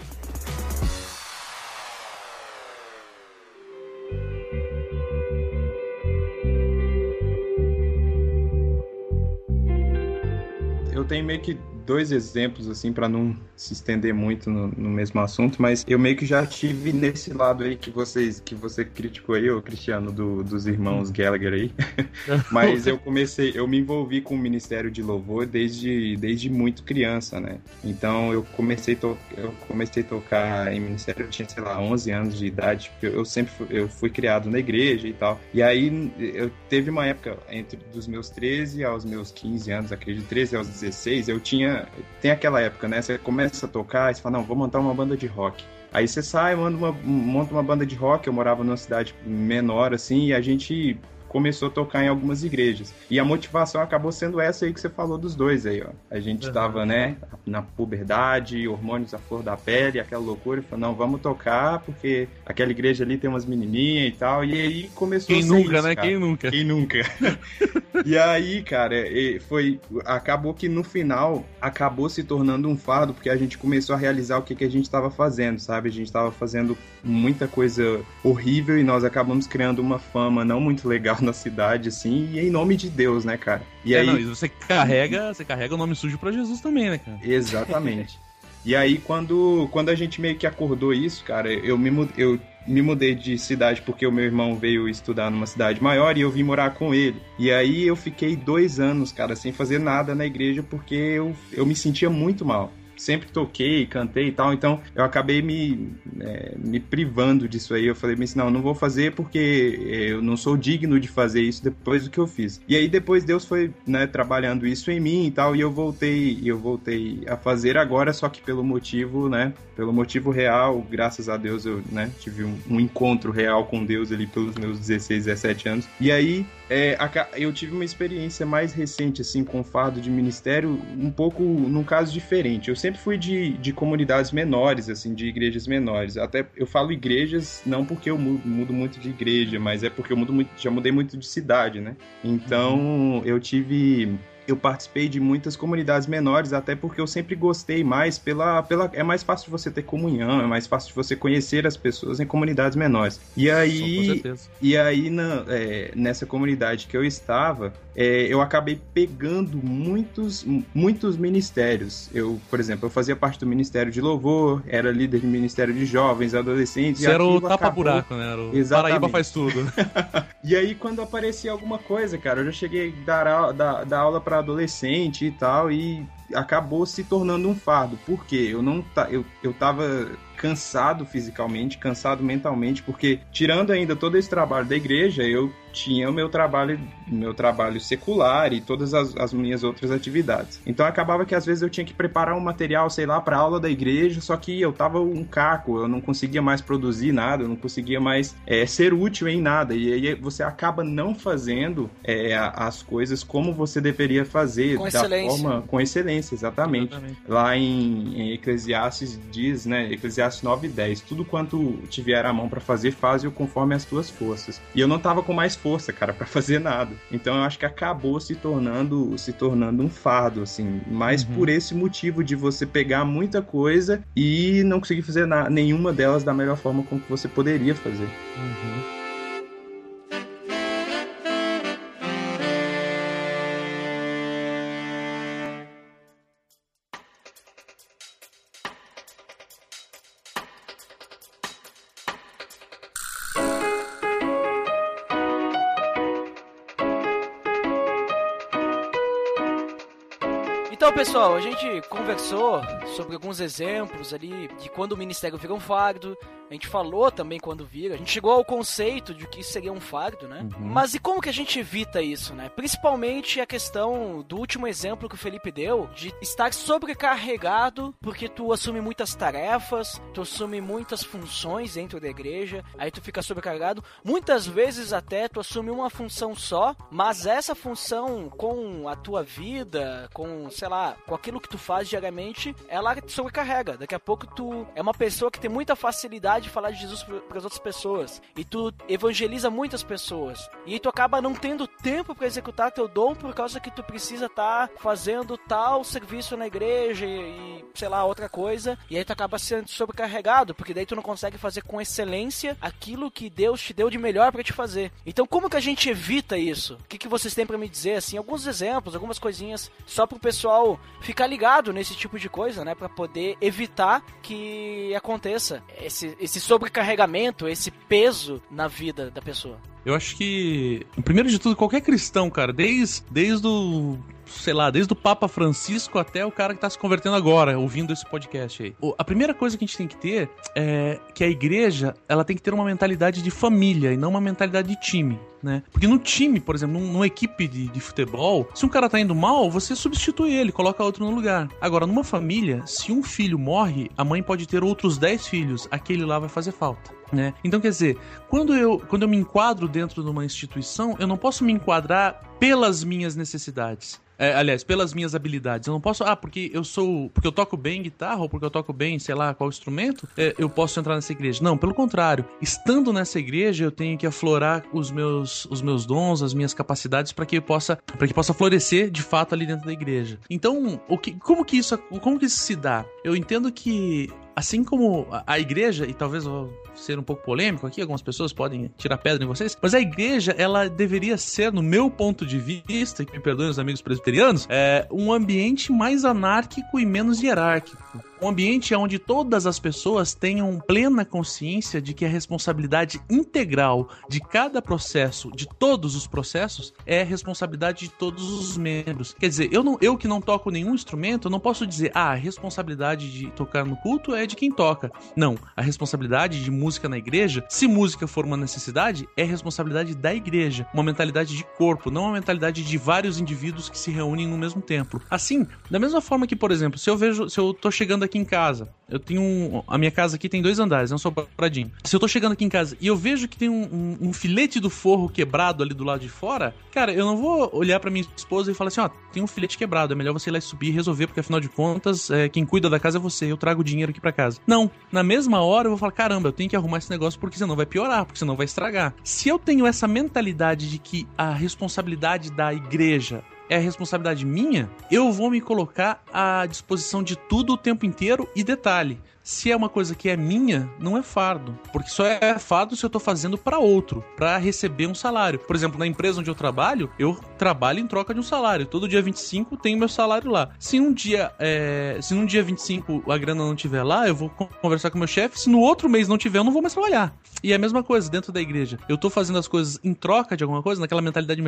Tenho meio que dois exemplos, assim, para não se estender muito no, no, mesmo assunto, mas eu meio que já tive nesse lado aí que vocês que você criticou aí, o Cristiano, do, dos irmãos Gallagher aí. mas eu comecei, eu me envolvi com o Ministério de Louvor desde, desde muito criança, né? Então eu comecei, to, eu comecei a tocar em ministério, eu tinha, sei lá, 11 anos de idade, porque eu sempre fui, eu fui criado na igreja e tal. E aí eu teve uma época entre dos meus 13 aos meus 15 anos, acredito, 13 aos 16, eu tinha tem aquela época, né? Você começa a tocar e você fala, não, vou montar uma banda de rock. Aí você sai, monta uma, monta uma banda de rock. Eu morava numa cidade menor, assim, e a gente começou a tocar em algumas igrejas. E a motivação acabou sendo essa aí que você falou dos dois aí, ó. A gente uhum. tava, né, na puberdade, hormônios à flor da pele, aquela loucura, e falou, não, vamos tocar, porque aquela igreja ali tem umas menininhas e tal. E aí começou Quem a nunca, isso, né? Cara. Quem nunca? Quem nunca? e aí, cara, foi. Acabou que no final acabou se tornando um fardo, porque a gente começou a realizar o que, que a gente estava fazendo, sabe? A gente estava fazendo muita coisa horrível e nós acabamos criando uma fama não muito legal na cidade, assim, e em nome de Deus, né, cara? E é, aí não, você carrega, você carrega o nome sujo para Jesus também, né, cara? Exatamente. e aí quando quando a gente meio que acordou isso, cara, eu me eu me mudei de cidade porque o meu irmão veio estudar numa cidade maior e eu vim morar com ele. E aí eu fiquei dois anos, cara, sem fazer nada na igreja porque eu, eu me sentia muito mal sempre toquei, cantei e tal, então eu acabei me, é, me privando disso aí. Eu falei, mas não, não vou fazer porque eu não sou digno de fazer isso depois do que eu fiz. E aí depois Deus foi, né, trabalhando isso em mim e tal, e eu voltei, eu voltei a fazer agora, só que pelo motivo, né, pelo motivo real, graças a Deus eu, né, tive um, um encontro real com Deus ali pelos meus 16, 17 anos. E aí é, eu tive uma experiência mais recente, assim, com fardo de ministério, um pouco num caso diferente. Eu sempre fui de, de comunidades menores, assim, de igrejas menores. Até eu falo igrejas não porque eu mudo, mudo muito de igreja, mas é porque eu mudo muito, já mudei muito de cidade, né? Então, uhum. eu tive eu participei de muitas comunidades menores, até porque eu sempre gostei mais pela, pela. É mais fácil de você ter comunhão, é mais fácil de você conhecer as pessoas em comunidades menores. E aí. E aí, na, é, nessa comunidade que eu estava, é, eu acabei pegando muitos, muitos ministérios. Eu, por exemplo, eu fazia parte do Ministério de Louvor, era líder do Ministério de Jovens, Adolescentes. Você era o tapa-buraco, né? Era o Exatamente. Paraíba faz tudo. e aí, quando aparecia alguma coisa, cara, eu já cheguei a dar, dar, dar aula para adolescente e tal, e acabou se tornando um fardo. Por quê? Eu não eu, eu tava cansado fisicamente, cansado mentalmente, porque tirando ainda todo esse trabalho da igreja, eu tinha o meu trabalho, meu trabalho secular e todas as, as, minhas outras atividades. Então acabava que às vezes eu tinha que preparar um material, sei lá, para aula da igreja, só que eu tava um caco, eu não conseguia mais produzir nada, eu não conseguia mais é, ser útil em nada. E aí você acaba não fazendo é, as coisas como você deveria fazer, com da excelência. forma com excelência exatamente. exatamente. Lá em, em, Eclesiastes diz, né, Eclesiastes 9 e 10, tudo quanto tiver a mão para fazer, faze-o conforme as tuas forças. E eu não tava com mais força, cara, para fazer nada. Então eu acho que acabou se tornando se tornando um fardo, assim, mais uhum. por esse motivo de você pegar muita coisa e não conseguir fazer nenhuma delas da melhor forma como que você poderia fazer. Uhum. Pessoal, a gente conversou sobre alguns exemplos ali de quando o ministério vira um fardo. A gente falou também quando vira. A gente chegou ao conceito de que isso seria um fardo, né? Uhum. Mas e como que a gente evita isso, né? Principalmente a questão do último exemplo que o Felipe deu, de estar sobrecarregado porque tu assume muitas tarefas, tu assume muitas funções dentro da igreja, aí tu fica sobrecarregado. Muitas vezes até tu assume uma função só, mas essa função com a tua vida, com, sei lá, com aquilo que tu faz diariamente, ela sobrecarrega. Daqui a pouco tu é uma pessoa que tem muita facilidade de falar de Jesus para as outras pessoas. E tu evangeliza muitas pessoas. E tu acaba não tendo tempo para executar teu dom por causa que tu precisa estar tá fazendo tal serviço na igreja e, e, sei lá, outra coisa. E aí tu acaba sendo sobrecarregado, porque daí tu não consegue fazer com excelência aquilo que Deus te deu de melhor para te fazer. Então como que a gente evita isso? O que, que vocês têm para me dizer assim? Alguns exemplos, algumas coisinhas só pro pessoal ficar ligado nesse tipo de coisa, né, para poder evitar que aconteça esse, esse sobrecarregamento, esse peso na vida da pessoa. Eu acho que, primeiro de tudo, qualquer cristão, cara, desde, desde o sei lá, desde o Papa Francisco até o cara que tá se convertendo agora, ouvindo esse podcast aí. A primeira coisa que a gente tem que ter é que a igreja, ela tem que ter uma mentalidade de família e não uma mentalidade de time, né? Porque no time, por exemplo, numa equipe de, de futebol, se um cara tá indo mal, você substitui ele, coloca outro no lugar. Agora, numa família, se um filho morre, a mãe pode ter outros 10 filhos, aquele lá vai fazer falta. Né? Então, quer dizer, quando eu, quando eu me enquadro dentro de uma instituição, eu não posso me enquadrar pelas minhas necessidades. É, aliás, pelas minhas habilidades. Eu não posso, ah, porque eu sou. Porque eu toco bem guitarra, ou porque eu toco bem, sei lá, qual instrumento, é, eu posso entrar nessa igreja. Não, pelo contrário. Estando nessa igreja, eu tenho que aflorar os meus, os meus dons, as minhas capacidades para que eu possa para que possa florescer de fato ali dentro da igreja. Então, o que, como que isso como que isso se dá? Eu entendo que assim como a igreja, e talvez eu vou ser um pouco polêmico aqui, algumas pessoas podem tirar pedra em vocês, mas a igreja, ela deveria ser, no meu ponto de vista, que me perdoem os amigos presbiterianos, é um ambiente mais anárquico e menos hierárquico um ambiente onde todas as pessoas tenham plena consciência de que a responsabilidade integral de cada processo, de todos os processos, é responsabilidade de todos os membros. Quer dizer, eu, não, eu que não toco nenhum instrumento, eu não posso dizer, ah, a responsabilidade de tocar no culto é de quem toca. Não, a responsabilidade de música na igreja, se música for uma necessidade, é responsabilidade da igreja. Uma mentalidade de corpo, não uma mentalidade de vários indivíduos que se reúnem no mesmo templo. Assim, da mesma forma que, por exemplo, se eu vejo, se eu tô chegando aqui em casa, eu tenho um, a minha casa aqui tem dois andares, não sou paradinho. Se eu tô chegando aqui em casa e eu vejo que tem um, um, um, filete do forro quebrado ali do lado de fora, cara, eu não vou olhar para minha esposa e falar assim, ó, tem um filete quebrado, é melhor você ir lá subir e resolver, porque afinal de contas, é, quem cuida da casa é você, eu trago o dinheiro aqui para casa. Não, na mesma hora eu vou falar, caramba, eu tenho que arrumar esse negócio porque senão vai piorar, porque senão vai estragar. Se eu tenho essa mentalidade de que a responsabilidade da igreja é a responsabilidade minha, eu vou me colocar à disposição de tudo o tempo inteiro e detalhe, se é uma coisa que é minha, não é fardo. Porque só é fardo se eu tô fazendo para outro, para receber um salário. Por exemplo, na empresa onde eu trabalho, eu trabalho em troca de um salário. Todo dia 25 tem meu salário lá. Se um dia, é, se num dia 25 a grana não tiver lá, eu vou conversar com meu chefe. Se no outro mês não tiver, eu não vou mais trabalhar. E é a mesma coisa dentro da igreja. Eu tô fazendo as coisas em troca de alguma coisa, naquela mentalidade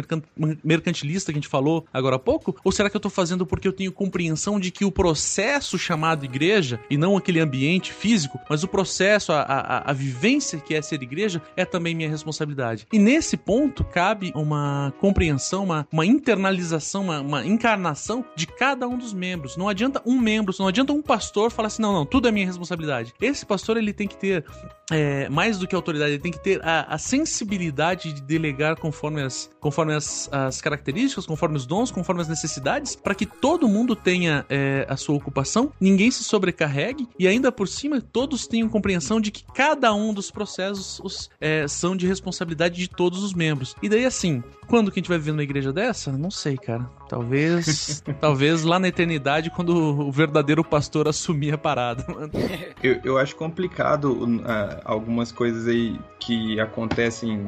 mercantilista que a gente falou agora há pouco? Ou será que eu tô fazendo porque eu tenho compreensão de que o processo chamado igreja, e não aquele ambiente ambiente físico, mas o processo, a, a, a vivência que é ser igreja é também minha responsabilidade. E nesse ponto cabe uma compreensão, uma, uma internalização, uma, uma encarnação de cada um dos membros. Não adianta um membro, não adianta um pastor falar assim, não, não, tudo é minha responsabilidade. Esse pastor ele tem que ter é, mais do que autoridade, ele tem que ter a, a sensibilidade de delegar conforme as, conforme as, as características, conforme os dons, conforme as necessidades, para que todo mundo tenha é, a sua ocupação, ninguém se sobrecarregue e ainda por cima todos tenham compreensão de que cada um dos processos os, é, são de responsabilidade de todos os membros. E daí assim, quando que a gente vai viver numa igreja dessa? Não sei, cara. Talvez, talvez lá na eternidade, quando o verdadeiro pastor assumir a parada. Eu, eu acho complicado uh, algumas coisas aí que acontecem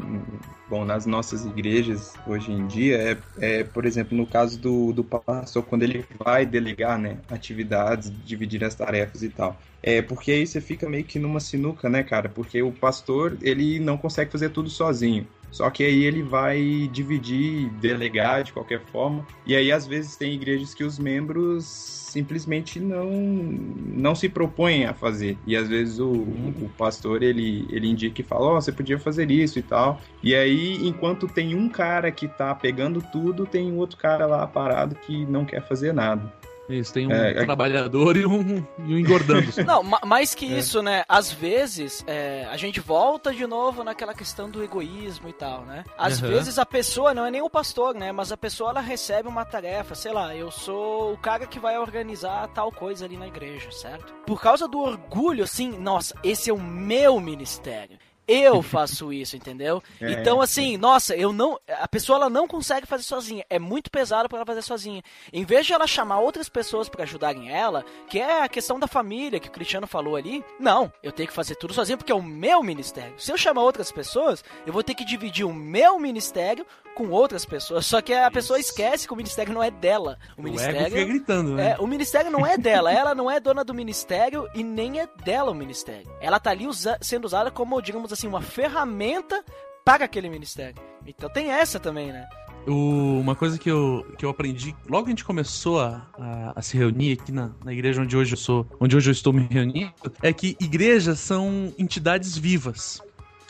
bom, nas nossas igrejas hoje em dia é, é por exemplo, no caso do, do pastor, quando ele vai delegar né, atividades, dividir as tarefas e tal. É, porque aí você fica meio que numa sinuca, né, cara? Porque o pastor, ele não consegue fazer tudo sozinho. Só que aí ele vai dividir, delegar de qualquer forma. E aí, às vezes, tem igrejas que os membros simplesmente não, não se propõem a fazer. E às vezes o, o pastor ele, ele indica e fala: Ó, oh, você podia fazer isso e tal. E aí, enquanto tem um cara que tá pegando tudo, tem outro cara lá parado que não quer fazer nada. Isso, tem um é, é, trabalhador e um, e um engordando. Não, mais que é. isso, né? Às vezes, é, a gente volta de novo naquela questão do egoísmo e tal, né? Às uhum. vezes a pessoa, não é nem o pastor, né? Mas a pessoa, ela recebe uma tarefa, sei lá, eu sou o cara que vai organizar tal coisa ali na igreja, certo? Por causa do orgulho, assim, nossa, esse é o meu ministério eu faço isso, entendeu? É, então, assim, é. nossa, eu não. A pessoa ela não consegue fazer sozinha. É muito pesado para ela fazer sozinha. Em vez de ela chamar outras pessoas para ajudarem ela, que é a questão da família que o Cristiano falou ali, não, eu tenho que fazer tudo sozinho porque é o meu ministério. Se eu chamar outras pessoas, eu vou ter que dividir o meu ministério com outras pessoas. Só que a pessoa esquece que o ministério não é dela. O, o ministério fica gritando, né? É, o ministério não é dela. Ela não é dona do ministério e nem é dela o ministério. Ela tá ali usa sendo usada como, digamos assim, uma ferramenta para aquele ministério. Então tem essa também, né? O, uma coisa que eu, que eu aprendi logo que a gente começou a, a, a, se reunir aqui na, na igreja onde hoje eu sou, onde hoje eu estou me reunindo, é que igrejas são entidades vivas.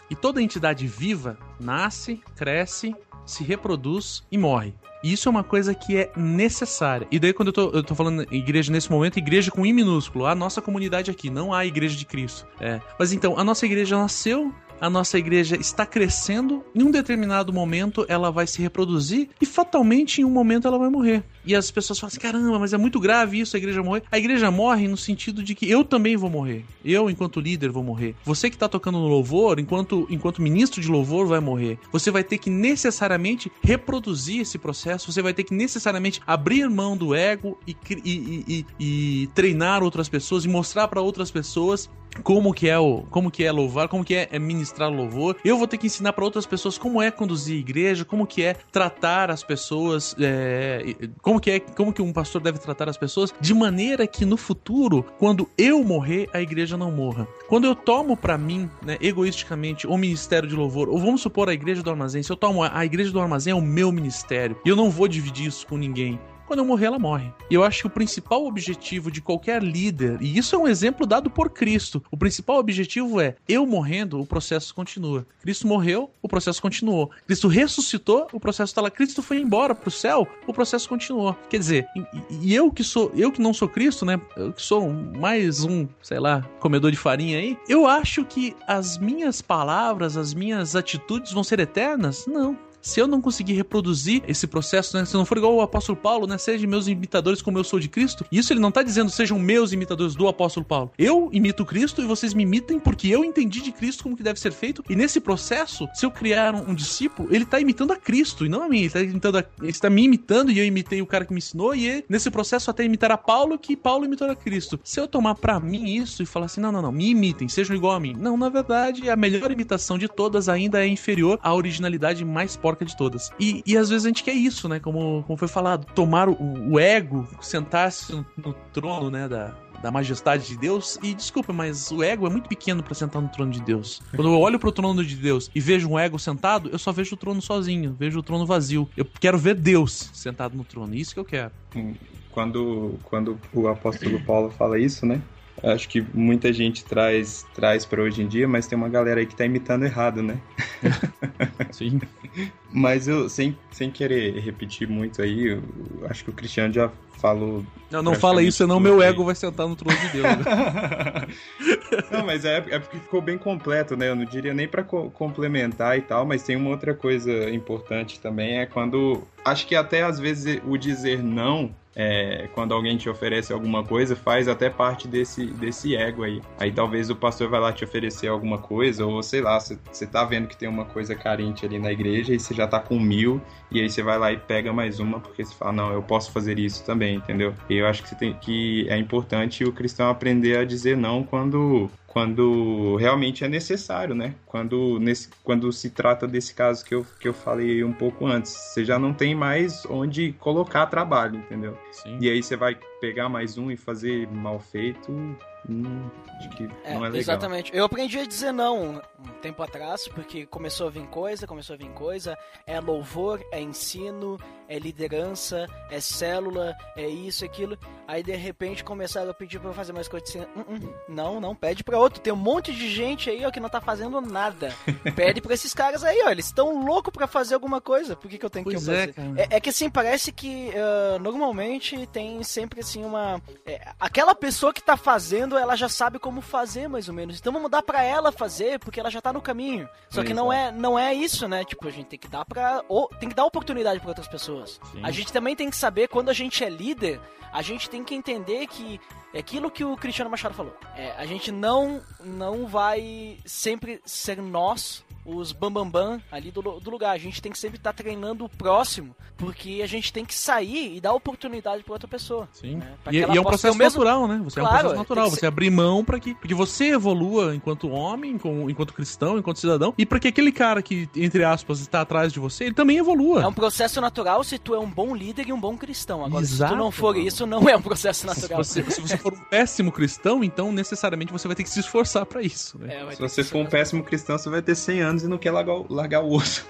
E toda entidade viva nasce, cresce, se reproduz e morre. E isso é uma coisa que é necessária. E daí, quando eu tô, eu tô falando igreja nesse momento, igreja com I minúsculo, a nossa comunidade aqui, não a igreja de Cristo. É. Mas então, a nossa igreja nasceu a nossa igreja está crescendo, em um determinado momento ela vai se reproduzir e fatalmente em um momento ela vai morrer. E as pessoas falam assim: caramba, mas é muito grave isso, a igreja morrer. A igreja morre no sentido de que eu também vou morrer. Eu, enquanto líder, vou morrer. Você que está tocando no louvor, enquanto, enquanto ministro de louvor, vai morrer. Você vai ter que necessariamente reproduzir esse processo, você vai ter que necessariamente abrir mão do ego e, e, e, e treinar outras pessoas e mostrar para outras pessoas como que é o como que é louvar, como que é, é ministrar louvor. Eu vou ter que ensinar para outras pessoas como é conduzir igreja, como que é tratar as pessoas, é, como que é como que um pastor deve tratar as pessoas, de maneira que no futuro, quando eu morrer, a igreja não morra. Quando eu tomo para mim, né, egoisticamente, o ministério de louvor, ou vamos supor a igreja do armazém, se eu tomo a igreja do armazém é o meu ministério, e eu não vou dividir isso com ninguém quando eu morrer, ela morre. E eu acho que o principal objetivo de qualquer líder, e isso é um exemplo dado por Cristo, o principal objetivo é: eu morrendo, o processo continua. Cristo morreu, o processo continuou. Cristo ressuscitou, o processo está lá. Cristo foi embora para o céu, o processo continuou. Quer dizer, e, eu que sou, eu que não sou Cristo, né? Eu que sou mais um, sei lá, comedor de farinha aí, eu acho que as minhas palavras, as minhas atitudes vão ser eternas? Não se eu não conseguir reproduzir esse processo, né? Se não for igual o apóstolo Paulo, né? Sejam meus imitadores como eu sou de Cristo. Isso ele não tá dizendo sejam meus imitadores do apóstolo Paulo. Eu imito Cristo e vocês me imitem porque eu entendi de Cristo como que deve ser feito. E nesse processo, se eu criar um, um discípulo, ele tá imitando a Cristo e não a mim. Ele tá, imitando a, ele está me imitando e eu imitei o cara que me ensinou. E ele, nesse processo até imitar a Paulo que Paulo imitou a Cristo. Se eu tomar para mim isso e falar assim, não, não, não, me imitem, sejam igual a mim. Não, na verdade, a melhor imitação de todas ainda é inferior à originalidade mais porca de todas. E, e às vezes a gente quer isso, né? Como, como foi falado, tomar o, o ego, sentar-se no, no, trono, né? Da, da majestade de Deus. E desculpa, mas o ego é muito pequeno para sentar no trono de Deus. Quando eu olho pro trono de Deus e vejo um ego sentado, eu só vejo o trono sozinho, vejo o trono vazio. Eu quero ver Deus sentado no trono. Isso que eu quero. Quando, quando o apóstolo Paulo fala isso, né? Acho que muita gente traz traz para hoje em dia, mas tem uma galera aí que tá imitando errado, né? Sim. mas eu, sem, sem querer repetir muito aí, acho que o Cristiano já falou. Não, não fala isso, senão meu ego vai sentar no trono de Deus. Né? Não, mas é, é porque ficou bem completo, né? Eu não diria nem para co complementar e tal, mas tem uma outra coisa importante também, é quando. Acho que até às vezes o dizer não é, quando alguém te oferece alguma coisa, faz até parte desse, desse ego aí. Aí talvez o pastor vai lá te oferecer alguma coisa, ou sei lá, você tá vendo que tem uma coisa carente ali na igreja e você já tá com mil, e aí você vai lá e pega mais uma, porque você fala, não, eu posso fazer isso também, entendeu? E eu acho que, tem, que é importante o cristão aprender a dizer não quando quando realmente é necessário, né? Quando, nesse, quando se trata desse caso que eu, que eu falei um pouco antes, você já não tem mais onde colocar trabalho, entendeu? Sim. E aí você vai pegar mais um e fazer mal feito, hum, acho que é, não é legal. Exatamente. Eu aprendi a dizer não um tempo atrás, porque começou a vir coisa, começou a vir coisa, é louvor, é ensino, é liderança, é célula, é isso, aquilo. Aí de repente começaram a pedir pra eu fazer mais coisas assim, hum, não, não, pede pra outro. Tem um monte de gente aí, ó, que não tá fazendo nada. Pede pra esses caras aí, ó, eles estão loucos pra fazer alguma coisa. Por que, que eu tenho pois que é, fazer? É, é, que assim, parece que uh, normalmente tem sempre assim uma. É, aquela pessoa que tá fazendo, ela já sabe como fazer, mais ou menos. Então vamos dar pra ela fazer, porque ela já tá no caminho. Só que não é, não é isso, né? Tipo, a gente tem que dar pra. Ou, tem que dar oportunidade pra outras pessoas. Sim. A gente também tem que saber quando a gente é líder, a gente tem que entender que é aquilo que o Cristiano Machado falou. É, a gente não não vai sempre ser nós os bambambam bam, bam ali do, do lugar. A gente tem que sempre estar tá treinando o próximo, porque a gente tem que sair e dar oportunidade para outra pessoa. Sim. Né? E, e, é um processo mesmo... natural, né? Você claro, é um processo natural. Você ser... abrir mão para que porque você evolua enquanto homem, enquanto cristão, enquanto cidadão, e para que aquele cara que, entre aspas, está atrás de você, ele também evolua. É um processo natural se tu é um bom líder e um bom cristão. Agora, Exato. se tu não for isso, não é um processo natural. Se você, se você for um péssimo cristão, então necessariamente você vai ter que se esforçar para isso. Né? É, se você for um péssimo cristão, você vai ter 100 anos e não quer largar, largar o osso.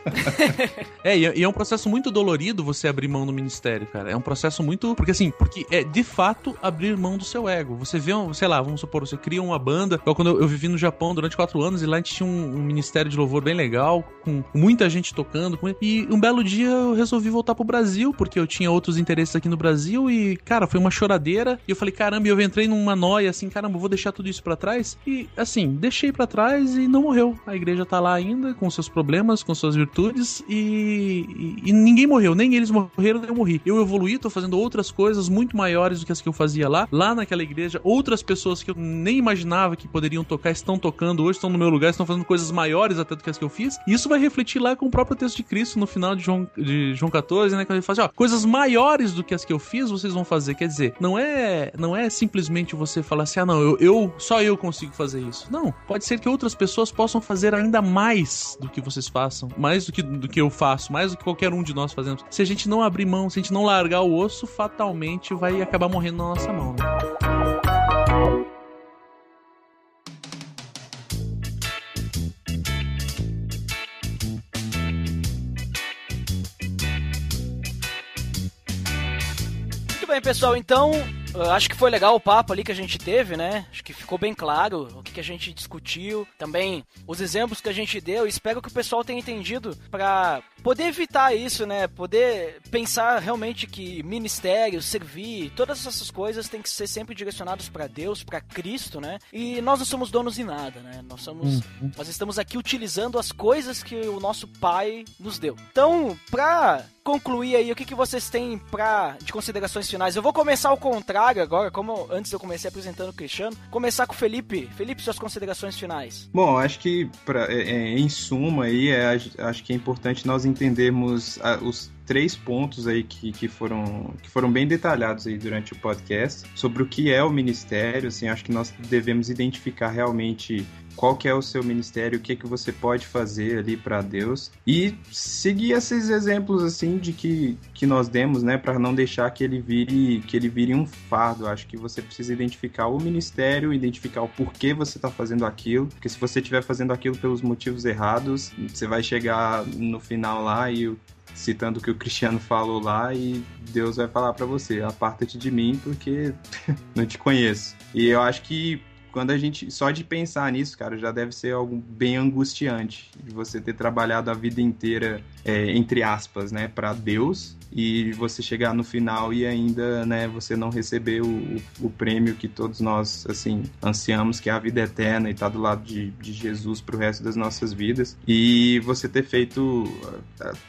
é, e é um processo muito dolorido você abrir mão do ministério, cara. É um processo muito. Porque assim, porque é de fato abrir mão do seu ego. Você vê, um, sei lá, vamos supor, você cria uma banda. Igual quando eu, eu vivi no Japão durante quatro anos e lá a gente tinha um, um ministério de louvor bem legal, com muita gente tocando. Com... E um belo dia eu resolvi voltar pro Brasil, porque eu tinha outros interesses aqui no Brasil e, cara, foi uma choradeira. E eu falei, caramba, eu entrei numa noia assim, caramba, vou deixar tudo isso para trás. E assim, deixei para trás e não morreu. A igreja tá lá ainda, com seus problemas, com suas virtudes e, e, e, ninguém morreu, nem eles morreram, nem eu morri. Eu evoluí, tô fazendo outras coisas muito maiores do que as que eu fazia lá, lá naquela igreja. Outras pessoas que eu nem imaginava que poderiam tocar estão tocando hoje, estão no meu lugar, estão fazendo coisas maiores até do que as que eu fiz. E isso vai refletir lá com o próprio texto de Cristo no final de João, de João 14, né? Quando ele fala assim, ó, coisas maiores do que as que eu fiz, vocês vão fazer. Quer dizer, não é, não é simplesmente você falar assim, ah, não, eu, eu só eu consigo fazer isso. Não, pode ser que outras pessoas possam fazer ainda mais do que vocês façam, mais do que, do que eu faço, mais do que qualquer um de nós fazemos. Se a gente não abrir mão, se a gente não largar o osso, fatalmente vai acabar morrendo na nossa mão. Né? Bem, pessoal, então eu acho que foi legal o papo ali que a gente teve, né? Acho que ficou bem claro o que, que a gente discutiu. Também os exemplos que a gente deu. Espero que o pessoal tenha entendido para poder evitar isso, né? Poder pensar realmente que ministério, servir, todas essas coisas têm que ser sempre direcionados para Deus, para Cristo, né? E nós não somos donos de nada, né? Nós somos, uhum. nós estamos aqui utilizando as coisas que o nosso Pai nos deu. Então, para concluir aí, o que, que vocês têm pra, de considerações finais? Eu vou começar ao contrário agora, como antes eu comecei apresentando o Cristiano. Começar com o Felipe. Felipe, suas considerações finais. Bom, acho que pra, é, é em suma aí, é, acho que é importante nós entendermos os três pontos aí que, que, foram, que foram bem detalhados aí durante o podcast sobre o que é o ministério, assim, acho que nós devemos identificar realmente qual que é o seu ministério, o que que você pode fazer ali para Deus e seguir esses exemplos assim de que, que nós demos, né, para não deixar que ele vire que ele vire um fardo. Acho que você precisa identificar o ministério, identificar o porquê você está fazendo aquilo, porque se você estiver fazendo aquilo pelos motivos errados, você vai chegar no final lá e citando o que o Cristiano falou lá e Deus vai falar para você, aparta-te de mim porque não te conheço. E eu acho que quando a gente. Só de pensar nisso, cara, já deve ser algo bem angustiante. De você ter trabalhado a vida inteira, é, entre aspas, né, para Deus, e você chegar no final e ainda, né, você não receber o, o prêmio que todos nós, assim, ansiamos, que é a vida eterna e tá do lado de, de Jesus pro resto das nossas vidas. E você ter feito,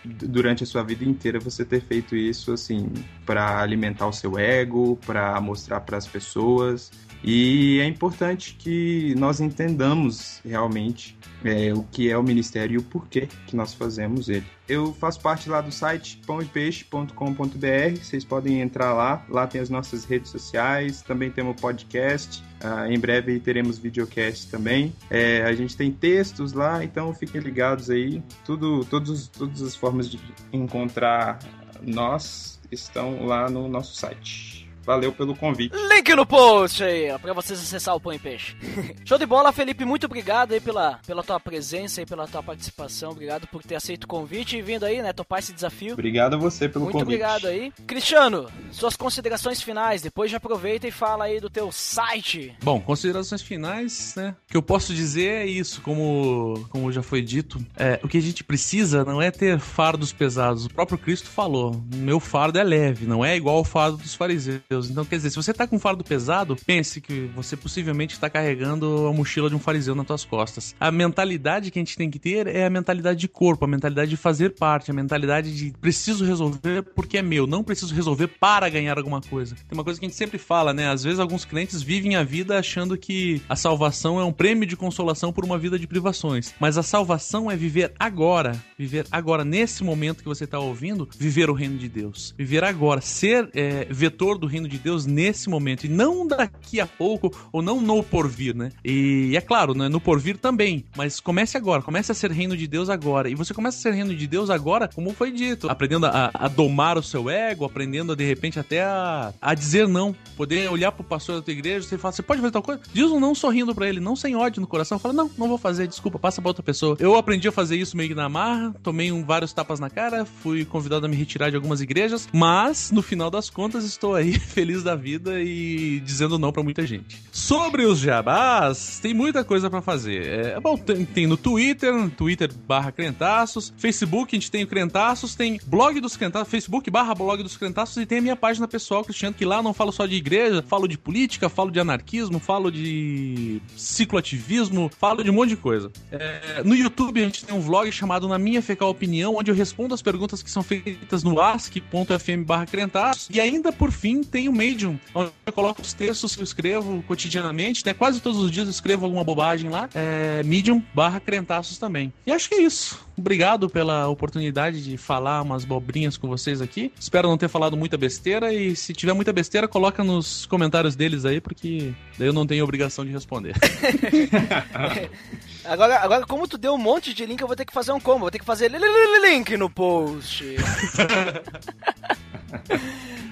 durante a sua vida inteira, você ter feito isso, assim, para alimentar o seu ego, para mostrar para as pessoas e é importante que nós entendamos realmente é, o que é o ministério e o porquê que nós fazemos ele. Eu faço parte lá do site pãoepeixe.com.br, vocês podem entrar lá, lá tem as nossas redes sociais, também temos podcast, uh, em breve teremos videocast também. É, a gente tem textos lá, então fiquem ligados aí. Tudo, todos, todas as formas de encontrar nós estão lá no nosso site. Valeu pelo convite. Link no post aí, ó, pra vocês acessar o Pão e Peixe. Show de bola, Felipe. Muito obrigado aí pela, pela tua presença e pela tua participação. Obrigado por ter aceito o convite e vindo aí, né, topar esse desafio. Obrigado a você pelo Muito convite. Muito obrigado aí. Cristiano, suas considerações finais. Depois já aproveita e fala aí do teu site. Bom, considerações finais, né? O que eu posso dizer é isso, como, como já foi dito. É, o que a gente precisa não é ter fardos pesados. O próprio Cristo falou: meu fardo é leve, não é igual ao fardo dos fariseus. Então, quer dizer, se você tá com um fardo pesado, pense que você possivelmente está carregando a mochila de um fariseu nas suas costas. A mentalidade que a gente tem que ter é a mentalidade de corpo, a mentalidade de fazer parte, a mentalidade de preciso resolver porque é meu, não preciso resolver para ganhar alguma coisa. Tem uma coisa que a gente sempre fala, né? Às vezes alguns crentes vivem a vida achando que a salvação é um prêmio de consolação por uma vida de privações. Mas a salvação é viver agora, viver agora, nesse momento que você está ouvindo, viver o reino de Deus. Viver agora, ser é, vetor do reino reino de Deus nesse momento e não daqui a pouco ou não no porvir, né? E é claro, né, no porvir também, mas comece agora, comece a ser reino de Deus agora. E você começa a ser reino de Deus agora, como foi dito, aprendendo a, a domar o seu ego, aprendendo de repente até a, a dizer não, poder olhar pro pastor da tua igreja e falar, você pode fazer tal coisa? Diz um não sorrindo para ele, não sem ódio no coração, fala, não, não vou fazer, desculpa, passa pra outra pessoa. Eu aprendi a fazer isso meio que na marra, tomei um, vários tapas na cara, fui convidado a me retirar de algumas igrejas, mas no final das contas estou aí feliz da vida e dizendo não para muita gente. Sobre os jabás, tem muita coisa para fazer. É, bom, tem, tem, no Twitter, Twitter barra Crentaços, Facebook a gente tem o Crentaços, tem blog dos Crentaços, Facebook barra blog dos Crentaços e tem a minha página pessoal, Cristiano, que lá não falo só de igreja, falo de política, falo de anarquismo, falo de cicloativismo, falo de um monte de coisa. É, no YouTube a gente tem um vlog chamado Na Minha Fecal Opinião, onde eu respondo as perguntas que são feitas no ask.fm barra Crentaços e ainda por fim tem o Medium onde eu coloco os textos que eu escrevo cotidianamente, né? Quase todos os dias eu escrevo alguma bobagem lá. É Medium barra Crentaços também. E acho que é isso. Obrigado pela oportunidade de falar umas bobrinhas com vocês aqui. Espero não ter falado muita besteira e se tiver muita besteira, coloca nos comentários deles aí, porque eu não tenho obrigação de responder. agora, agora, como tu deu um monte de link, eu vou ter que fazer um combo. Vou ter que fazer link no post.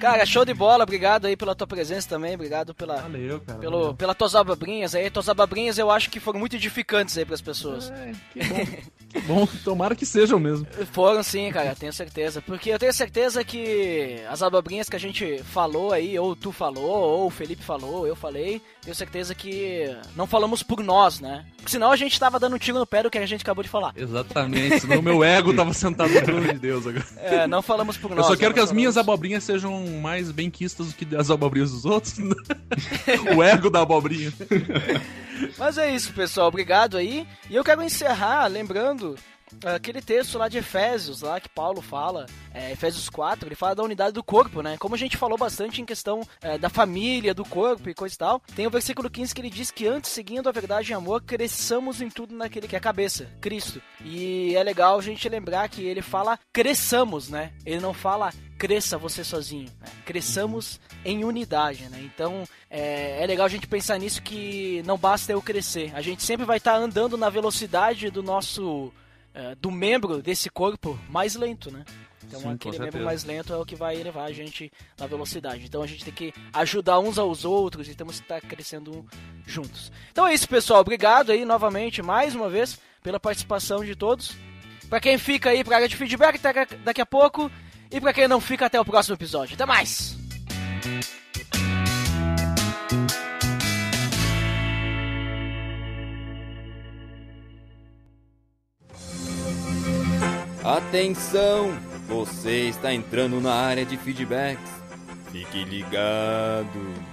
Cara, show de bola, obrigado aí pela tua presença também, obrigado pela, valeu, cara, pelo, valeu. pelas tuas abobrinhas aí. Tuas abobrinhas eu acho que foram muito edificantes aí pras pessoas. É, que bom. que bom, tomara que sejam mesmo. Foram sim, cara, tenho certeza. Porque eu tenho certeza que as abobrinhas que a gente falou aí, ou tu falou, ou o Felipe falou, ou eu falei, tenho certeza que não falamos por nós, né? Porque senão a gente tava dando um tiro no pé do que a gente acabou de falar. Exatamente, senão o meu ego tava sentado no trono de Deus agora. É, não falamos por nós. Eu só quero que as falamos. minhas abobrinhas sejam mais bem quistas do que as abobrinhas dos outros. o ego da abobrinha. Mas é isso, pessoal. Obrigado aí. E eu quero encerrar lembrando aquele texto lá de Efésios, lá que Paulo fala, é, Efésios 4, ele fala da unidade do corpo, né? Como a gente falou bastante em questão é, da família, do corpo e coisa e tal, tem o versículo 15 que ele diz que antes, seguindo a verdade em amor, cresçamos em tudo naquele que é a cabeça, Cristo. E é legal a gente lembrar que ele fala cresçamos, né? Ele não fala cresça você sozinho, né? cresçamos em unidade, né? Então é, é, legal a gente pensar nisso que não basta eu crescer, a gente sempre vai estar tá andando na velocidade do nosso Uh, do membro desse corpo mais lento, né? Então Sim, aquele membro mais lento é o que vai levar a gente na velocidade. Então a gente tem que ajudar uns aos outros e temos que estar crescendo juntos. Então é isso, pessoal. Obrigado aí novamente, mais uma vez, pela participação de todos. Para quem fica aí pra área de feedback daqui a pouco. E para quem não fica, até o próximo episódio. Até mais! Atenção! Você está entrando na área de feedbacks. Fique ligado!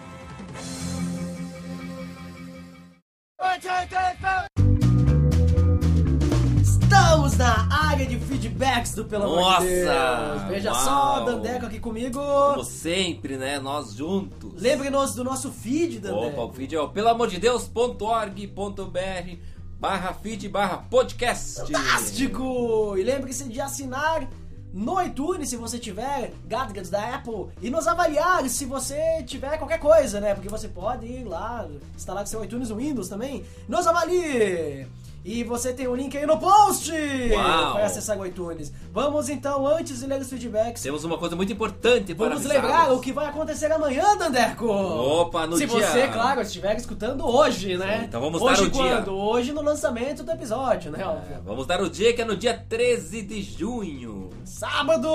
Estamos na área de feedbacks do Pelo Amor de Deus. Veja Uau! só, Dandeco aqui comigo. Como sempre, né? Nós juntos. Lembre-nos do nosso feed, Dandeco. Opa, o vídeo é o pelamordedeus.org.br barra feed barra podcast. Fantástico! E lembre-se de assinar no iTunes se você tiver gadgets da Apple e nos avaliar se você tiver qualquer coisa, né? Porque você pode ir lá, instalar seu iTunes no Windows também. Nos avalie! E você tem o link aí no post Uau! para acessar o iTunes. Vamos então, antes de ler os feedbacks, Temos uma coisa muito importante para vamos lembrar o que vai acontecer amanhã, Dandeco! Opa, no Se dia- você, claro, estiver escutando hoje, né? então vamos hoje dar o dia. quando? Hoje no lançamento do episódio, né? É, vamos dar o dia que é no dia 13 de junho. Sábado,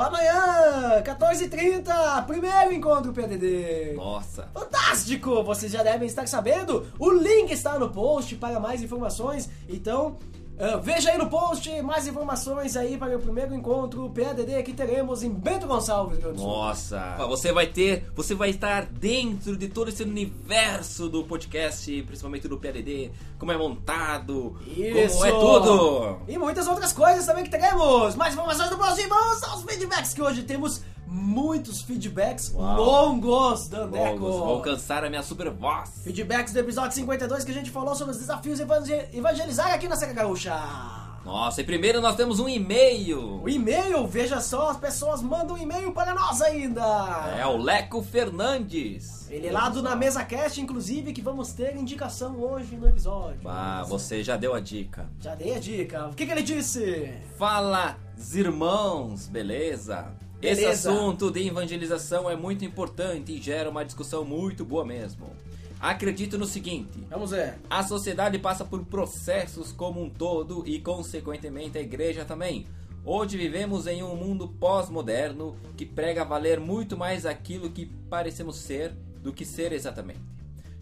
amanhã, 14h30, primeiro encontro PDD. Nossa. Fantástico! Vocês já devem estar sabendo, o link está no post para mais informações. Então, ah, veja aí no post mais informações aí para o primeiro encontro PADD que teremos em Bento Gonçalves, Rio do Sul. Nossa. Você vai ter, você vai estar dentro de todo esse universo do podcast, principalmente do PLD, como é montado, Isso! como é tudo. E muitas outras coisas também que teremos. Mais informações do próximo. Vamos aos feedbacks que hoje temos muitos feedbacks Uau. longos, Dandeco. Vamos, vou alcançar a minha super voz. Feedbacks do episódio 52 que a gente falou sobre os desafios de evangel- evangelizar aqui na Serra Gaúcha. Nossa, e primeiro nós temos um e-mail. O e-mail, veja só, as pessoas mandam um e-mail para nós ainda. É o Leco Fernandes. Ele é lá do Na Mesa Cast, inclusive, que vamos ter indicação hoje no episódio. Ah, você já deu a dica. Já dei a dica. O que, que ele disse? Fala, irmãos, beleza? Esse Beleza. assunto de evangelização é muito importante e gera uma discussão muito boa mesmo. Acredito no seguinte: Vamos ver. a sociedade passa por processos como um todo e, consequentemente, a igreja também. Hoje vivemos em um mundo pós-moderno que prega valer muito mais aquilo que parecemos ser do que ser exatamente.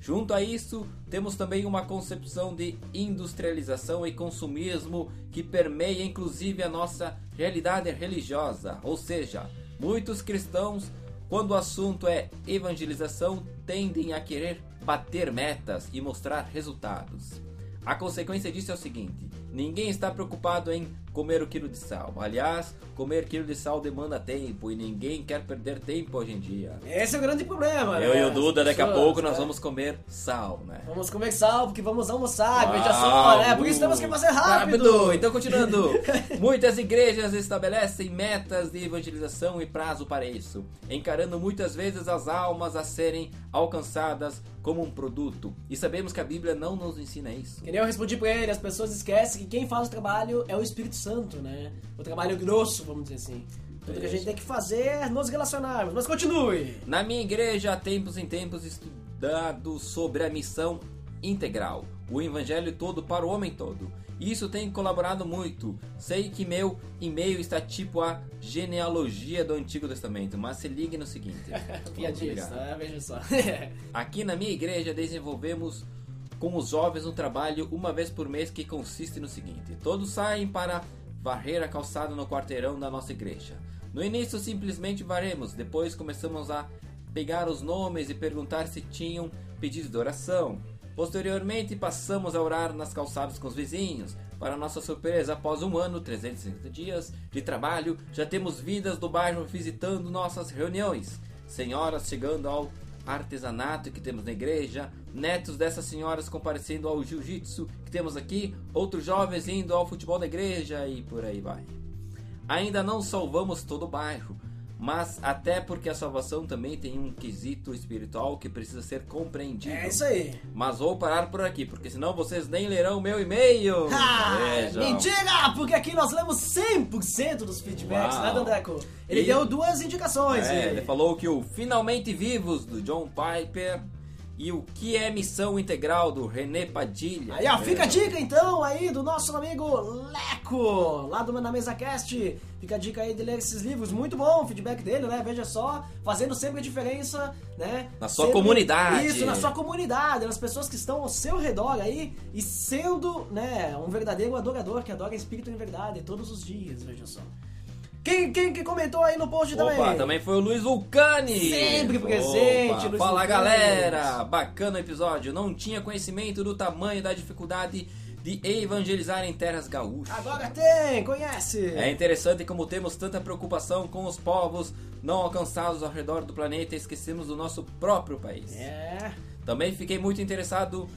Junto a isso, temos também uma concepção de industrialização e consumismo que permeia inclusive a nossa realidade religiosa, ou seja, muitos cristãos, quando o assunto é evangelização, tendem a querer bater metas e mostrar resultados. A consequência disso é o seguinte: ninguém está preocupado em comer o quilo de sal. Aliás, comer quilo de sal demanda tempo e ninguém quer perder tempo hoje em dia. Esse é o grande problema, Eu né? e o Duda, As daqui a pouco, nós né? vamos comer sal, né? Vamos comer sal, porque vamos almoçar, Uau, veja só, né? Por isso temos que fazer rápido. Então, continuando. Muitas igrejas estabelecem metas de evangelização e prazo para isso, encarando muitas vezes as almas a serem alcançadas como um produto. E sabemos que a Bíblia não nos ensina isso. Que nem eu respondi pra ele, as pessoas esquecem que quem faz o trabalho é o Espírito Santo, né? O trabalho grosso, vamos dizer assim. Tudo que a gente tem que fazer é nos relacionarmos. Mas continue. Na minha igreja, há tempos em tempos estudado sobre a missão integral, o evangelho todo para o homem todo. Isso tem colaborado muito. Sei que meu e-mail está tipo a genealogia do Antigo Testamento, mas se ligue no seguinte. Piadista? Veja só. Aqui na minha igreja desenvolvemos com os jovens um trabalho uma vez por mês que consiste no seguinte: todos saem para varrer a calçada no quarteirão da nossa igreja. No início simplesmente varremos, depois começamos a pegar os nomes e perguntar se tinham pedido de oração. Posteriormente passamos a orar nas calçadas com os vizinhos. Para nossa surpresa, após um ano, 360 dias de trabalho, já temos vidas do bairro visitando nossas reuniões. Senhoras chegando ao artesanato que temos na igreja, netos dessas senhoras comparecendo ao jiu-jitsu que temos aqui, outros jovens indo ao futebol da igreja e por aí vai. Ainda não salvamos todo o bairro, mas até porque a salvação também tem um quesito espiritual que precisa ser compreendido. É isso aí. Mas vou parar por aqui, porque senão vocês nem lerão meu e-mail. Ah, Vejam. mentira! Porque aqui nós lemos 100% dos feedbacks, Uau. né, Dandeco? Ele E- deu duas indicações. É, e- ele falou que o Finalmente Vivos do John Piper E o que é missão integral do René Padilha? Aí, ó, fica a dica então aí do nosso amigo Leco, lá do Na Mesa Cast. Fica a dica aí de ler esses livros, muito bom o feedback dele, né? Veja só, fazendo sempre a diferença, né? Na sua Sempre- comunidade. Isso, na sua comunidade, nas pessoas que estão ao seu redor aí e sendo, né, um verdadeiro adorador que adora espírito em verdade todos os dias, veja só. Quem, quem que comentou aí no post Opa, também? também foi o Luiz Vulcani. Sempre presente, Opa, Fala Vulcani. galera, bacana o episódio. Não tinha conhecimento do tamanho da dificuldade de evangelizar em terras gaúchas. Agora tem, conhece? É interessante como temos tanta preocupação com os povos não alcançados ao redor do planeta e esquecemos do nosso próprio país. É. Também fiquei muito interessado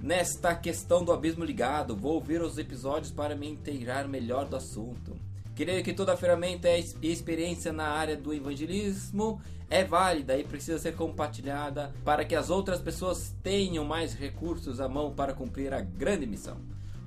nesta questão do abismo ligado. Vou ouvir os episódios para me inteirar melhor do assunto. Creio que toda ferramenta e experiência na área do evangelismo é válida e precisa ser compartilhada para que as outras pessoas tenham mais recursos à mão para cumprir a grande missão.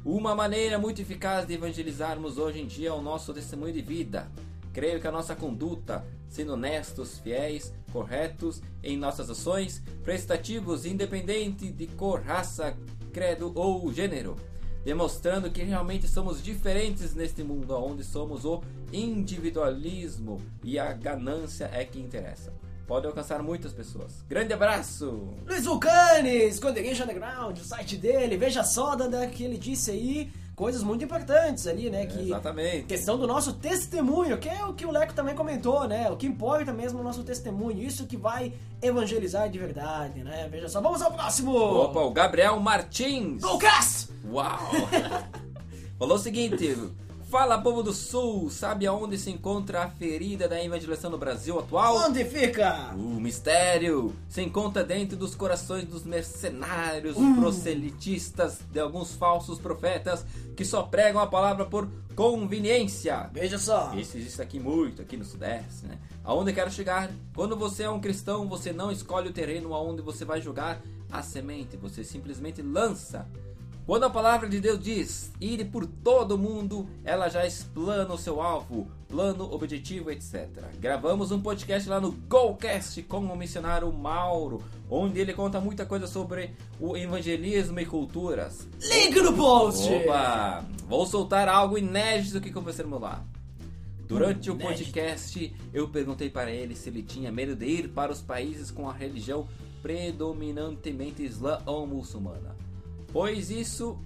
Uma maneira muito eficaz de evangelizarmos hoje em dia é o nosso testemunho de vida. Creio que a nossa conduta, sendo honestos, fiéis, corretos em nossas ações, prestativos, independente de cor, raça, credo ou gênero, demonstrando que realmente somos diferentes neste mundo onde somos o individualismo e a ganância é que interessa. Pode alcançar muitas pessoas. Grande abraço! Luiz Vulcani, Esconderijo Underground, o site dele, veja só, Danda, que ele disse aí coisas muito importantes ali, né? Que Exatamente. questão do nosso testemunho, que é o que o Leco também comentou, né? O que importa mesmo é o nosso testemunho, isso que vai evangelizar de verdade, né? Veja só, vamos ao próximo! Opa, o Gabriel Martins! Lucas! Uau! Falou o seguinte: Fala povo do Sul, sabe aonde se encontra a ferida da evangelização no Brasil atual? Onde fica? O mistério se encontra dentro dos corações dos mercenários, Hum. proselitistas de alguns falsos profetas que só pregam a palavra por conveniência. Veja só. Isso existe aqui muito, aqui no Sudeste, né? Aonde eu quero chegar? Quando você é um cristão, você não escolhe o terreno aonde você vai jogar a semente, você simplesmente lança. Quando a palavra de Deus diz ir por todo mundo, ela já explana o seu alvo, plano, objetivo, etc. Gravamos um podcast lá no GoCast com o missionário Mauro, onde ele conta muita coisa sobre o evangelismo e culturas. Link no post! Opa! Vou soltar algo inédito que conversamos lá. Durante o podcast, eu perguntei para ele se ele tinha medo de ir para os países com a religião predominantemente islã ou muçulmana, pois isso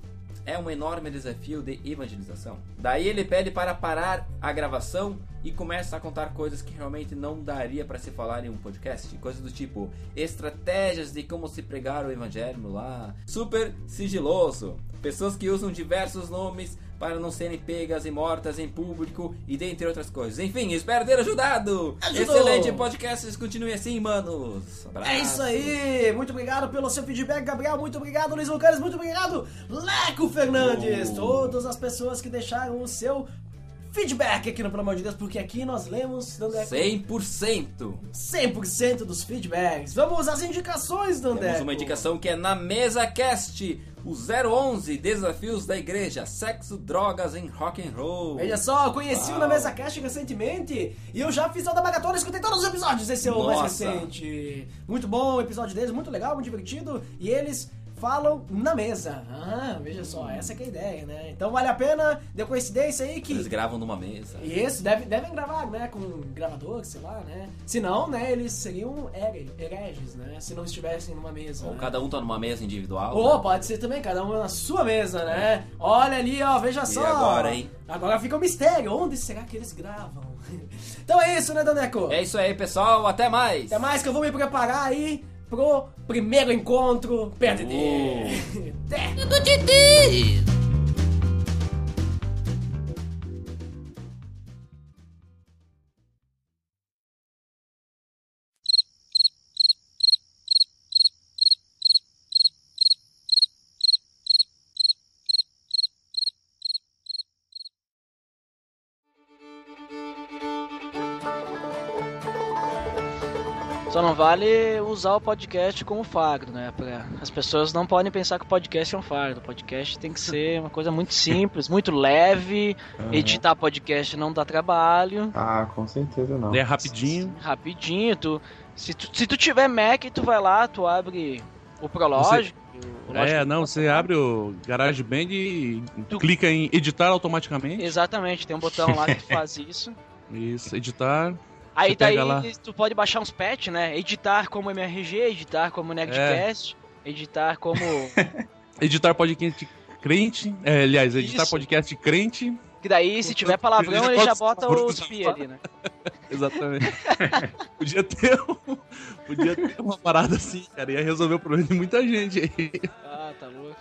é um enorme desafio de evangelização. Daí ele pede para parar a gravação e começa a contar coisas que realmente não daria para se falar em um podcast, coisas do tipo estratégias de como se pregar o evangelho lá, super sigiloso, pessoas que usam diversos nomes para não serem pegas e mortas em público e dentre outras coisas. Enfim, espero ter ajudado. Ajudou. Excelente podcast, continue assim, manos. Abraço. É isso aí! Muito obrigado pelo seu feedback, Gabriel. Muito obrigado, Luiz Vulcanes. Muito obrigado, Leco Fernandes. Oh. Todas as pessoas que deixaram o seu feedback aqui no Pelo Amor de Deus, porque aqui nós lemos Dandeco, 100%. 100% dos feedbacks. Vamos às indicações, Dandeco. Temos uma indicação que é na Mesa Cast, o 011 Desafios da Igreja, Sexo, Drogas em Rock and Roll. Veja só, conheci o na Mesa Cast recentemente e eu já fiz o da maratona, escutei todos os episódios, esse é o mais recente. Muito bom o episódio deles, muito legal, muito divertido e eles falam na mesa. Ah, veja só, essa que é a ideia, né? Então vale a pena, deu coincidência aí que... Eles gravam numa mesa. Isso, deve, devem gravar, né, com um gravador, sei lá, né? Se não, né, eles seriam here- hereges, né? Se não estivessem numa mesa. Ou né? cada um tá numa mesa individual. Ou né? pode ser também, cada um na sua mesa, né? Olha ali, ó, veja só. agora, hein? Agora fica o mistério. Onde será que eles gravam? Então é isso, né, Daneco? É isso aí, pessoal. Até mais. Até mais que eu vou me preparar aí pro primeiro encontro PDD. Uh. Até. Vale usar o podcast como fardo, né? Pra- As pessoas não podem pensar que o podcast é um fardo. O podcast tem que ser uma coisa muito simples, muito leve. Editar podcast não dá trabalho. Ah, com certeza não. É rapidinho. Rapidinho, tu se, tu. se tu tiver Mac, tu vai lá, tu abre O Prolog. o Logic É, não, você abre o GarageBand e Tu- clica em editar automaticamente. Exatamente, tem um botão lá que faz isso. Isso, editar. Aí daí lá. tu pode baixar uns patch, né? Editar como MRG, editar como Nerdcast, editar como. Editar podcast crente. É, aliás, editar Isso. podcast crente. Que daí, se tiver palavrão, ele já bota os pi ali, né? Exatamente. podia ter um- podia ter uma parada assim, cara. Ia resolver o problema de muita gente aí. Ah, tá louco.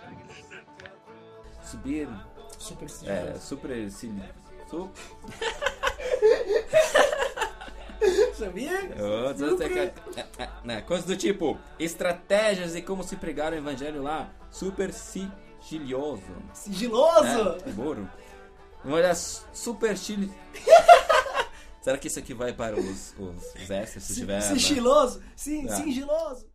Subir. Super É, super. Cili... Sabia? Super. é, é, né, Coisas do tipo: estratégias e como se pregar o evangelho lá. Super sigiloso. Sigiloso! É, burro. Olha, super chile. Será que isso aqui vai para os, os, os extras se tiver? Sigiloso! Sim, sigiloso!